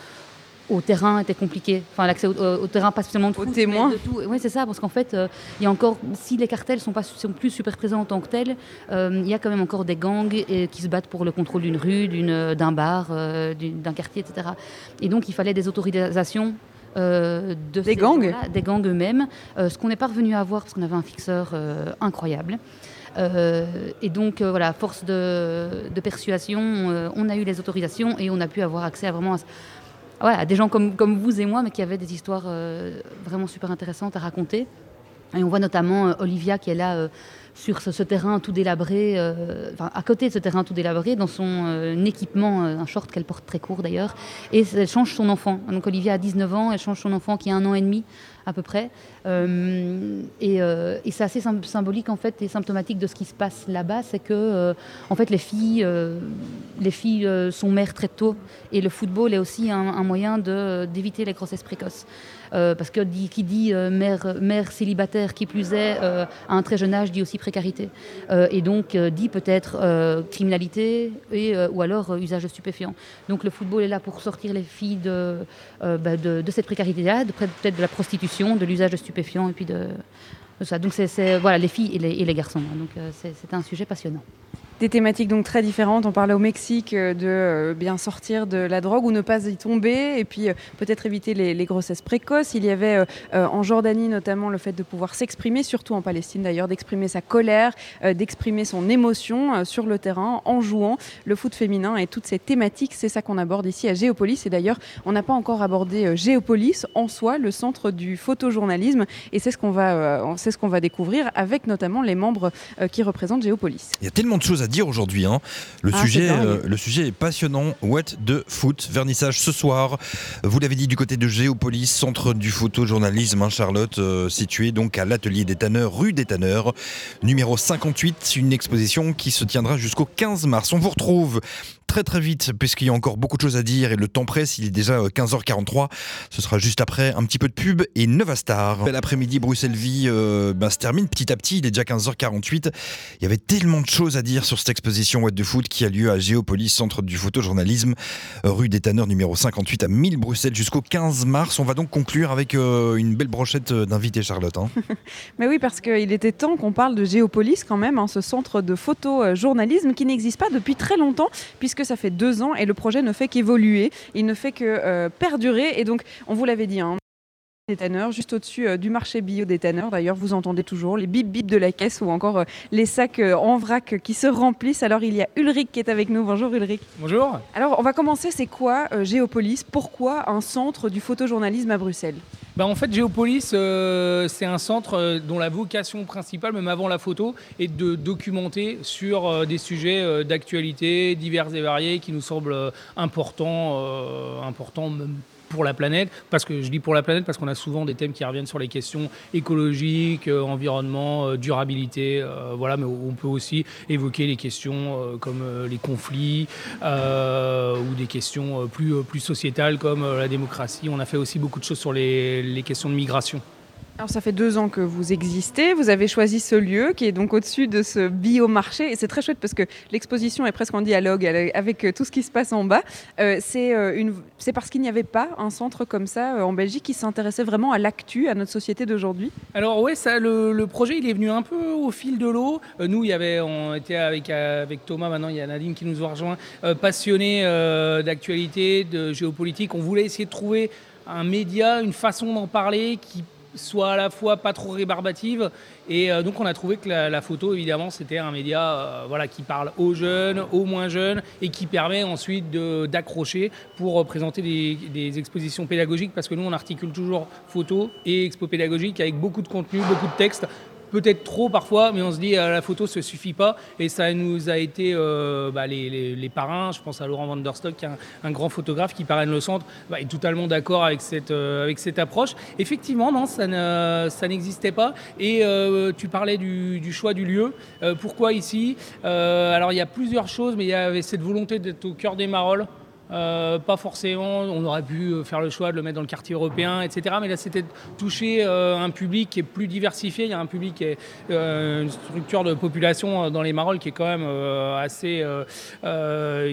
terrain était compliqué. Enfin, l'accès au, terrain, pas spécialement de foot, témoins. De tout. Oui, c'est ça, parce qu'en fait, euh, il y a encore, si les cartels sont pas sont plus super présents en tant que tels, il y a quand même encore des gangs qui se battent pour le contrôle d'une rue, d'un bar, d'un quartier, etc. Et donc, il fallait des autorisations euh, de des gangs Des gangs eux-mêmes, euh, ce qu'on n'est pas revenu à voir parce qu'on avait un fixeur euh, incroyable. et donc, voilà, force de, persuasion, on a eu les autorisations et on a pu avoir accès à vraiment à, des gens comme, comme vous et moi, mais qui avaient des histoires vraiment super intéressantes à raconter. Et on voit notamment Olivia qui est là sur ce, terrain tout délabré, euh, à côté de ce terrain tout délabré, dans son euh, équipement, euh, un short qu'elle porte très court d'ailleurs, et elle change son enfant. Donc Olivia a 19 ans, elle change son enfant qui a un an et demi à peu près. et, c'est assez symbolique en fait et symptomatique de ce qui se passe là-bas, c'est que en fait les filles, les filles sont mères très tôt, et le football est aussi un, un moyen d'éviter les grossesses précoces. Euh, parce que qui dit euh, mère, célibataire, qui plus est, euh, à un très jeune âge, dit aussi précarité. et donc dit peut-être criminalité ou alors usage de stupéfiants. Donc le football est là pour sortir les filles de, bah, de, cette précarité-là, peut-être de la prostitution, de l'usage de stupéfiants et puis de, ça. Donc c'est voilà, les filles et les, garçons. C'est un sujet passionnant. Des thématiques donc très différentes. On parlait au Mexique euh, de euh, bien sortir de la drogue ou ne pas y tomber, et puis euh, peut-être éviter les, grossesses précoces. Il y avait en Jordanie notamment le fait de pouvoir s'exprimer, surtout en Palestine d'ailleurs, d'exprimer sa colère, d'exprimer son émotion sur le terrain en jouant le foot féminin et toutes ces thématiques. C'est ça qu'on aborde ici à Géopolis. Et d'ailleurs, on n'a pas encore abordé Géopolis en soi, le centre du photojournalisme, et c'est ce qu'on va, ce qu'on va découvrir avec notamment les membres qui représentent Géopolis. Il y a tellement de choses à dire aujourd'hui. hein. Le, Ah, sujet, euh, le sujet est passionnant. What de foot, vernissage ce soir. Vous l'avez dit du côté de Géopolis, centre du photojournalisme, hein, Charlotte, euh, situé donc à l'atelier des Tanneurs, rue des Tanneurs, numéro 58. Une exposition qui se tiendra jusqu'au 15 mars. On vous retrouve très très vite puisqu'il y a encore beaucoup de choses à dire et le temps presse. Il est déjà euh, 15h43. Ce sera juste après un petit peu de pub et Novastar. Bel après-midi, Bruxelles Vie euh, ben, se termine petit à petit. Il est déjà 15h48. Il y avait tellement de choses à dire sur cette exposition What de Foot qui a lieu à Géopolis, centre du photojournalisme, euh, rue des Tanneurs numéro 58 à 1000 Bruxelles jusqu'au 15 mars. On va donc conclure avec euh, une belle brochette euh, d'invités, Charlotte. hein. Mais oui, parce qu'il était temps qu'on parle de Géopolis quand même, hein, ce centre de photojournalisme qui n'existe pas depuis très longtemps, puisque ça fait deux ans et le projet ne fait qu'évoluer, il ne fait que euh, perdurer. Et donc, on vous l'avait dit, hein, des tanneurs, juste au-dessus euh, du marché bio des tanneurs. D'ailleurs, vous entendez toujours les bip bip de la caisse ou encore euh, les sacs euh, en vrac qui se remplissent. Alors, il y a Ulrich qui est avec nous. Bonjour Ulrich. Bonjour. Alors, on va commencer. C'est quoi Géopolis? Pourquoi un centre du photojournalisme à Bruxelles? Bah, en fait, Géopolis, euh, c'est un centre euh, dont la vocation principale, même avant la photo, est de documenter sur euh, des sujets d'actualité divers et variés qui nous semblent importants, importants même pour la planète, parce que je dis pour la planète parce qu'on a souvent des thèmes qui reviennent sur les questions écologiques, euh, environnement, euh, durabilité, euh, voilà, mais on peut aussi évoquer les questions comme les conflits ou des questions plus, sociétales comme la démocratie. On a fait aussi beaucoup de choses sur les questions de migration. Alors ça fait deux ans que vous existez, vous avez choisi ce lieu qui est donc au-dessus de ce biomarché et c'est très chouette parce que l'exposition est presque en dialogue avec euh, tout ce qui se passe en bas. Euh, c'est euh, c'est parce qu'il n'y avait pas un centre comme ça en Belgique qui s'intéressait vraiment à l'actu, à notre société d'aujourd'hui. Alors ça, le, projet il est venu un peu au fil de l'eau. Nous, il y avait, on était avec, avec Thomas, maintenant il y a Nadine qui nous a rejoint, euh, d'actualité, de géopolitique. On voulait essayer de trouver un média, une façon d'en parler qui soit à la fois pas trop rébarbative. Et euh, donc on a trouvé que la, photo, évidemment, c'était un média euh, voilà, qui parle aux jeunes, aux moins jeunes, et qui permet ensuite d'accrocher pour présenter des, des expositions pédagogiques, parce que nous, on articule toujours photo et expo pédagogique avec beaucoup de contenu, beaucoup de textes. Peut-être trop parfois, mais on se dit euh, la photo ne suffit pas. Et ça nous a été euh, bah, les, les- les parrains. Je pense à Laurent Van der Stock, qui est un, grand photographe qui parraine le centre, bah, est totalement d'accord avec cette, euh, avec cette approche. Effectivement, non, ça ne- ça n'existait pas. Et tu parlais du, du choix du lieu. Pourquoi ici? Alors, il y a plusieurs choses, mais il y avait cette volonté d'être au cœur des Marolles. Euh, pas forcément, on aurait pu euh, faire le choix de le mettre dans le quartier européen, etc. Mais là, c'était de toucher euh, un public qui est plus diversifié. Il y a un public qui est euh, une structure de population dans les Marolles qui est quand même assez,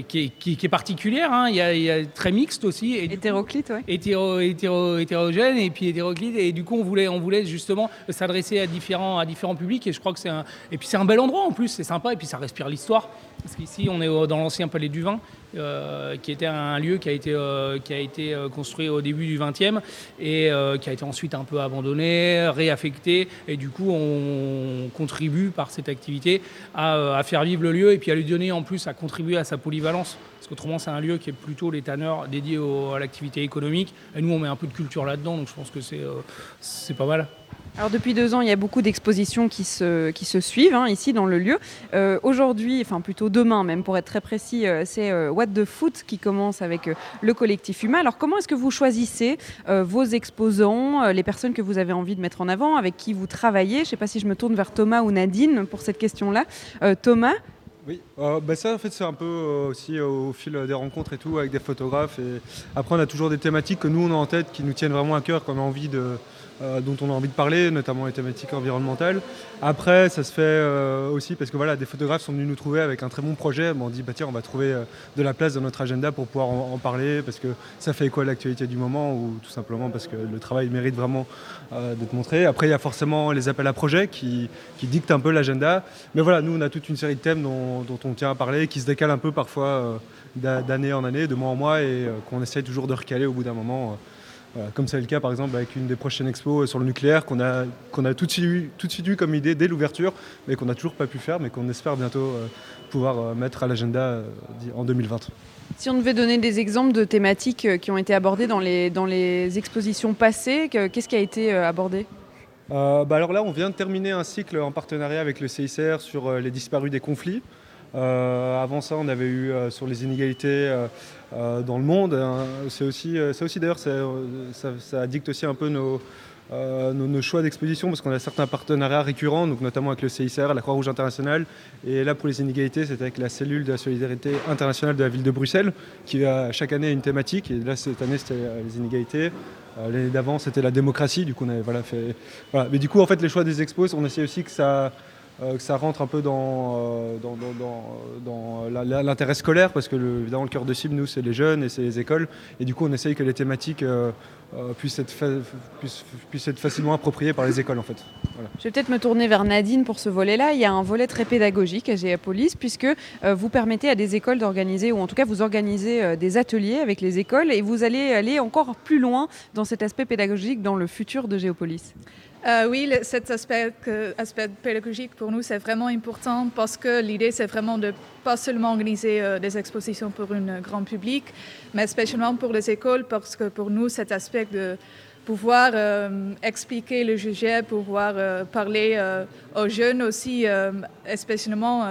qui, est, qui- qui est particulière. hein. Il, y a, il y a très mixte aussi. Et Hétéroclite, hétéro, hétéro- hétérogène et puis hétéroclite et du coup on voulait on voulait justement s'adresser à différents à différents publics et je crois que c'est un et puis c'est un bel endroit en plus c'est sympa et puis ça respire l'histoire parce qu'ici on est dans l'ancien palais du vin euh, qui était un lieu qui a été euh, qui a été euh, construit au début du 20e et qui a été ensuite un peu abandonné réaffecté. Et du coup on contribue par cette activité à, faire vivre le lieu et puis à lui donner en plus à contribuer à sa polyvalence. Parce qu'autrement c'est un lieu qui est plutôt les tanneurs dédié au- à l'activité économique. Et nous on met un peu de culture là-dedans donc je pense que c'est c'est pas mal. Alors depuis deux ans, il y a beaucoup d'expositions qui se, qui se suivent hein, ici dans le lieu. Euh, Aujourd'hui, enfin plutôt demain même pour être très précis, euh, c'est euh, What the Foot qui commence avec le collectif Huma. Alors comment est-ce que vous choisissez vos exposants, les personnes que vous avez envie de mettre en avant, avec qui vous travaillez? Je ne sais pas si je me tourne vers Thomas ou Nadine pour cette question-là. Thomas, Oui, bah ça en fait c'est un peu aussi au fil des rencontres et tout avec des photographes et après on a toujours des thématiques que nous on a en tête qui nous tiennent vraiment à cœur qu'on a envie de, euh, dont on a envie de parler, notamment les thématiques environnementales. Après, ça se fait euh, aussi parce que voilà, des photographes sont venus nous trouver avec un très bon projet. on dit, bah, tiens, on va trouver euh, de la place dans notre agenda pour pouvoir en, parler parce que ça fait quoi l'actualité du moment ou tout simplement parce que le travail mérite vraiment d'être montré. Après, il y a forcément les appels à projets qui, dictent un peu l'agenda. Mais voilà, nous, on a toute une série de thèmes dont, dont, on tient à parler qui se décalent un peu parfois d'année en année, de mois en mois et qu'on essaye toujours de recaler au bout d'un moment comme c'est le cas par exemple avec une des prochaines expos sur le nucléaire qu'on a, qu'on a tout, de suite, tout de suite eu comme idée dès l'ouverture, mais qu'on n'a toujours pas pu faire, mais qu'on espère bientôt euh, pouvoir euh, mettre à l'agenda euh, en 2020. Si on devait donner des exemples de thématiques qui ont été abordées dans les, dans les expositions passées, qu'est-ce qui a été abordé? Bah alors là, on vient de terminer un cycle en partenariat avec le CICR sur les disparus des conflits. Avant ça, on avait eu sur les inégalités euh, dans le monde. Hein. C'est aussi, euh, ça aussi d'ailleurs, ça, dicte aussi un peu euh, nos, nos, choix d'exposition parce qu'on a certains partenariats récurrents, donc notamment avec le CICR, la Croix-Rouge internationale. Et là, pour les inégalités, c'est avec la cellule de la solidarité internationale de la ville de Bruxelles, qui a chaque année une thématique. Et là, cette année, c'était les inégalités. L'année d'avant, c'était la démocratie. Du coup, on avait voilà, fait. Voilà. Mais du coup, en fait, les choix des expos, on essaie aussi que ça euh, que ça rentre un peu dans, euh, dans, l'intérêt scolaire, parce que le, évidemment le cœur de cible, nous, c'est les jeunes et c'est les écoles. Et du coup, on essaye que les thématiques euh, puissent, être puissent, être facilement appropriées par les écoles, en fait. Je vais peut-être me tourner vers Nadine pour ce volet-là. Il y a un volet très pédagogique à Géapolis, puisque vous permettez à des écoles d'organiser, ou en tout cas vous organisez des ateliers avec les écoles, et vous allez aller encore plus loin dans cet aspect pédagogique dans le futur de Géopolis. Euh, oui, cet aspect, aspect, pédagogique pour nous, c'est vraiment important parce que l'idée, c'est vraiment de pas seulement organiser euh, des expositions pour un grand public, mais spécialement pour les écoles parce que pour nous, cet aspect de pouvoir euh, expliquer le sujet, pouvoir parler aux jeunes aussi, spécialement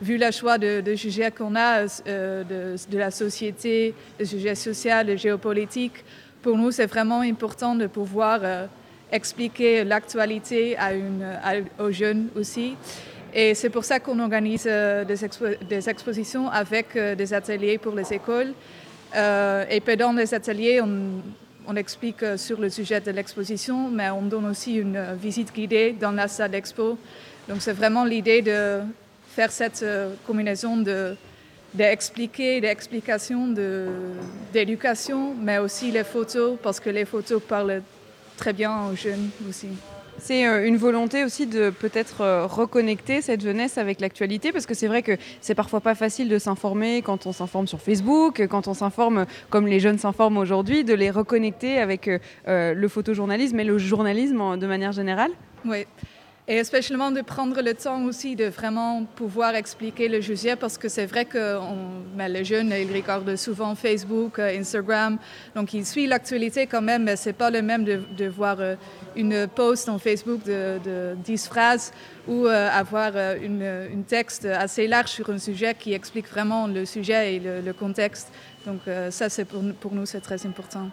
vu le choix de, de qu'on a de, la société, de sujets sociaux, de géopolitique, pour nous, c'est vraiment important de pouvoir expliquer l'actualité aux jeunes aussi. Et c'est pour ça qu'on organise euh, des, expositions avec euh, des ateliers pour les écoles. Euh, et pendant les ateliers, on, explique sur le sujet de l'exposition, mais on donne aussi une visite guidée dans la salle d'expo. Donc c'est vraiment l'idée de faire cette combinaison de d'expliquer, d'explications, d'éducation, mais aussi les photos, parce que les photos parlent très bien aux jeunes aussi. C'est euh, une volonté aussi de peut-être euh, reconnecter cette jeunesse avec l'actualité, parce que c'est vrai que c'est parfois pas facile de s'informer quand on s'informe sur Facebook, quand on s'informe comme les jeunes s'informent aujourd'hui, de les reconnecter avec euh, le photojournalisme et le journalisme de manière générale. Oui. Et spécialement de prendre le temps aussi de vraiment pouvoir expliquer le sujet parce que c'est vrai que ben, les jeunes, ils regardent souvent Facebook, euh, Instagram, donc ils suivent l'actualité quand même, mais c'est pas le même de, voir euh, une post en Facebook de, de 10 phrases ou euh, avoir une, texte assez large sur un sujet qui explique vraiment le sujet et le, le contexte. Donc ça, c'est pour, pour nous, c'est très important.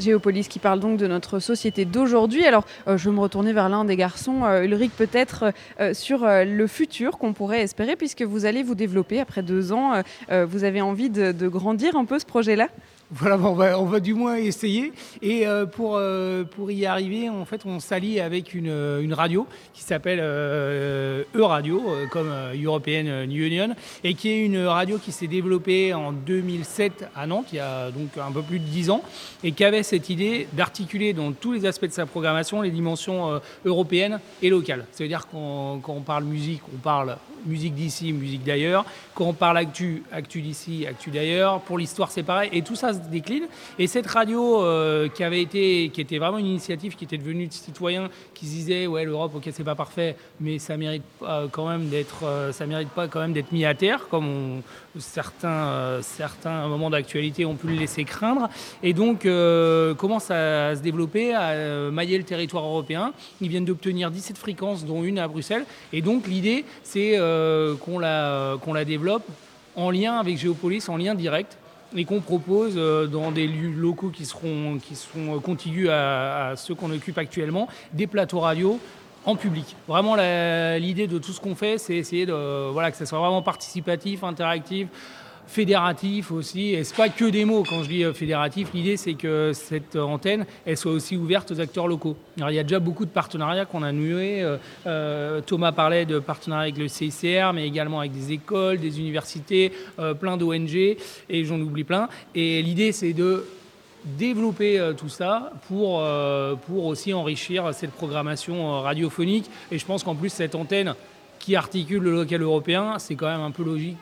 Géopolis qui parle donc de notre société d'aujourd'hui. Alors, euh, je vais me retourner vers l'un des garçons, euh, Ulrich, peut-être euh, sur le futur qu'on pourrait espérer, puisque vous allez vous développer après deux ans. vous avez envie de grandir un peu ce projet-là? Voilà, on va, on va du moins essayer. Et euh, pour, euh, pour y arriver, en fait, on s'allie avec une, une, radio qui s'appelle euh, E-Radio, comme European Union, et qui est une radio qui s'est développée en 2007 à Nantes, il y a donc un peu plus de 10 ans, et qui avait cette idée d'articuler dans tous les aspects de sa programmation les dimensions européennes et locales. Ça veut dire qu'on quand on parle musique, on parle musique d'ici, musique d'ailleurs. Quand on parle actu, actu d'ici, actu d'ailleurs. Pour l'histoire, c'est pareil. Et tout ça se décline. Et cette radio euh, qui avait été, qui était vraiment une initiative, qui était devenue de citoyens, qui se disaient ouais l'Europe, ok c'est pas parfait, mais ça mérite pas quand même d'être, euh, ça mérite pas quand même d'être mis à terre, comme on, certains, euh, certains moments d'actualité ont pu le laisser craindre. Et donc commence à, se développer, à mailler le territoire européen. Ils viennent d'obtenir 17 fréquences, dont une à Bruxelles. Et donc l'idée, c'est euh, qu'on la, développe en lien avec Géopolis, en lien direct, et qu'on propose euh, dans des locaux qui seront, qui seront contigus à, ceux qu'on occupe actuellement, des plateaux radio en public. Vraiment, l'idée de tout ce qu'on fait, c'est essayer de, voilà, que ça soit vraiment participatif, interactif, fédératif aussi. Et c'est pas que des mots. Quand je dis fédératif, l'idée c'est que cette antenne, elle soit aussi ouverte aux acteurs locaux. Il y a déjà beaucoup de partenariats qu'on a noués. Thomas parlait de partenariats avec le CICR, mais également avec des écoles, des universités, plein d'ONG, et j'en oublie plein. Et l'idée c'est de développer euh, tout ça pour, euh, pour aussi enrichir cette programmation euh, radiophonique. Et je pense qu'en plus, cette antenne qui articule le local européen, c'est quand même un peu logique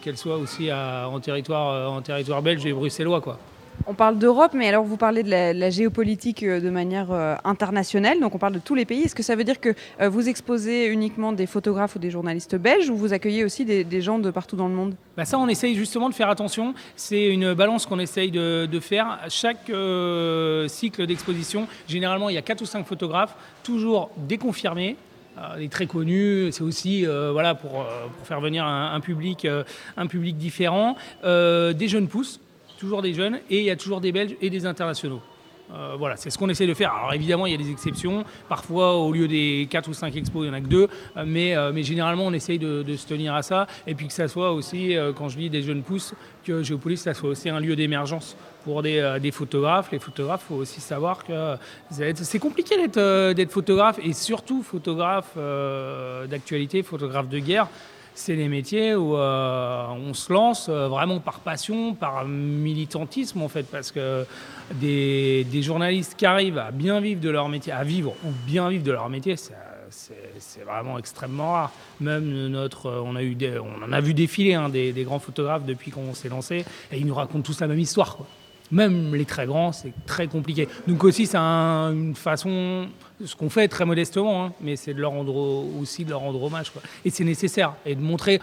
qu'elle soit aussi en, territoire, en territoire belge et bruxellois. Quoi. On parle d'Europe, mais alors vous parlez de la, géopolitique euh, de manière euh, internationale, donc on parle de tous les pays. Est-ce que ça veut dire que euh, vous exposez uniquement des photographes ou des journalistes belges ou vous accueillez aussi des, gens de partout dans le monde? Bah Ça, on essaye justement de faire attention. C'est une balance qu'on essaye de, faire. chaque cycle d'exposition, généralement, il y a 4 ou 5 photographes, toujours déconfirmés, des très connus, c'est aussi voilà, pour, faire venir un, public, un public différent, des jeunes pousses toujours des jeunes et il y a toujours des Belges et des internationaux. Euh, voilà, c'est ce qu'on essaie de faire. Alors évidemment, il y a des exceptions. Parfois, au lieu des 4 ou 5 expos, il n'y en a que 2. Euh, mais, euh, mais généralement, on essaye de, se tenir à ça. Et puis que ça soit aussi, quand je dis des jeunes pousses, que Géopolis, ça soit aussi un lieu d'émergence pour des, des, photographes. Les photographes, il faut aussi savoir que c'est compliqué d'être photographe et surtout photographe d'actualité, photographe de guerre c'est les métiers où euh, on se lance euh, vraiment par passion, par militantisme en fait, parce que des, journalistes qui arrivent à bien vivre de leur métier, à vivre ou bien vivre de leur métier, c'est vraiment extrêmement rare. Même notre, on, a eu on en a vu défiler hein, des, des, grands photographes depuis qu'on s'est lancé, et ils nous racontent tous la même histoire. Quoi. Même les très grands, c'est très compliqué. Donc aussi, c'est une façon, ce qu'on fait très modestement, hein, mais c'est de leur rendre aussi de leur rendre hommage. Quoi. Et c'est nécessaire, et de montrer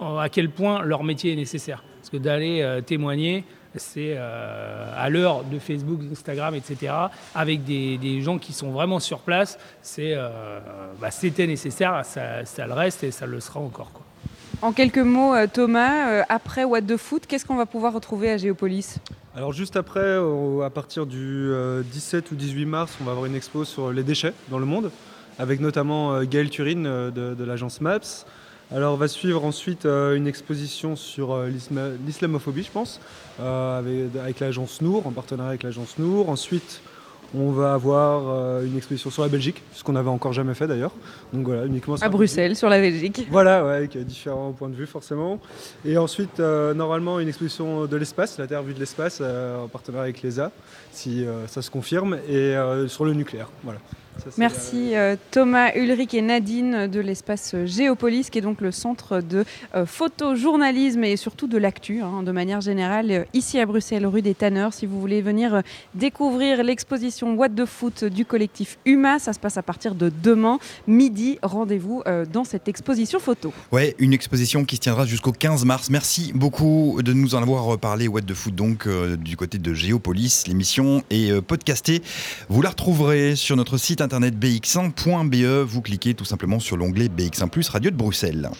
euh, à quel point leur métier est nécessaire. Parce que d'aller euh, témoigner, c'est euh, à l'heure de Facebook, Instagram, etc., avec des, gens qui sont vraiment sur place, c'est, bah, c'était nécessaire, ça, ça, le reste et ça le sera encore. En quelques mots, Thomas, après What the Foot, qu'est-ce qu'on va pouvoir retrouver à Géopolis? Alors juste après, à partir du 17 euh, ou 18 mars, on va avoir une expo sur les déchets dans le monde, avec notamment euh, Gaël Turine euh, de, l'agence MAPS. Alors va suivre ensuite une exposition sur l'islamophobie, je pense, avec, l'agence Nour, en partenariat avec l'agence Nour. Ensuite, on va avoir euh, une exposition sur la Belgique, ce qu'on n'avait encore jamais fait d'ailleurs. Donc voilà, uniquement à Bruxelles, sur la Belgique. Voilà, avec différents points de vue forcément. Et ensuite, euh, normalement, une exposition de l'espace, la Terre vue de l'espace, euh, en partenariat avec l'ESA, si ça se confirme, et sur le nucléaire. Voilà. Merci euh, Thomas, Ulrich et Nadine de l'espace Géopolis, qui est donc le centre de euh, photojournalisme et surtout de l'actu, hein, de manière générale, euh, ici à Bruxelles, rue des Tanneurs. Si vous voulez venir découvrir l'exposition What the Foot du collectif UMA, ça se passe à partir de demain, midi. Rendez-vous dans cette exposition photo. Ouais, une exposition qui se tiendra jusqu'au 15 mars. Merci beaucoup de nous en avoir parlé. What the Foot, donc, du côté de Géopolis. L'émission est podcastée. Vous la retrouverez sur notre site internet bx1.be. Vous cliquez tout simplement sur l'onglet BX1 Radio de Bruxelles.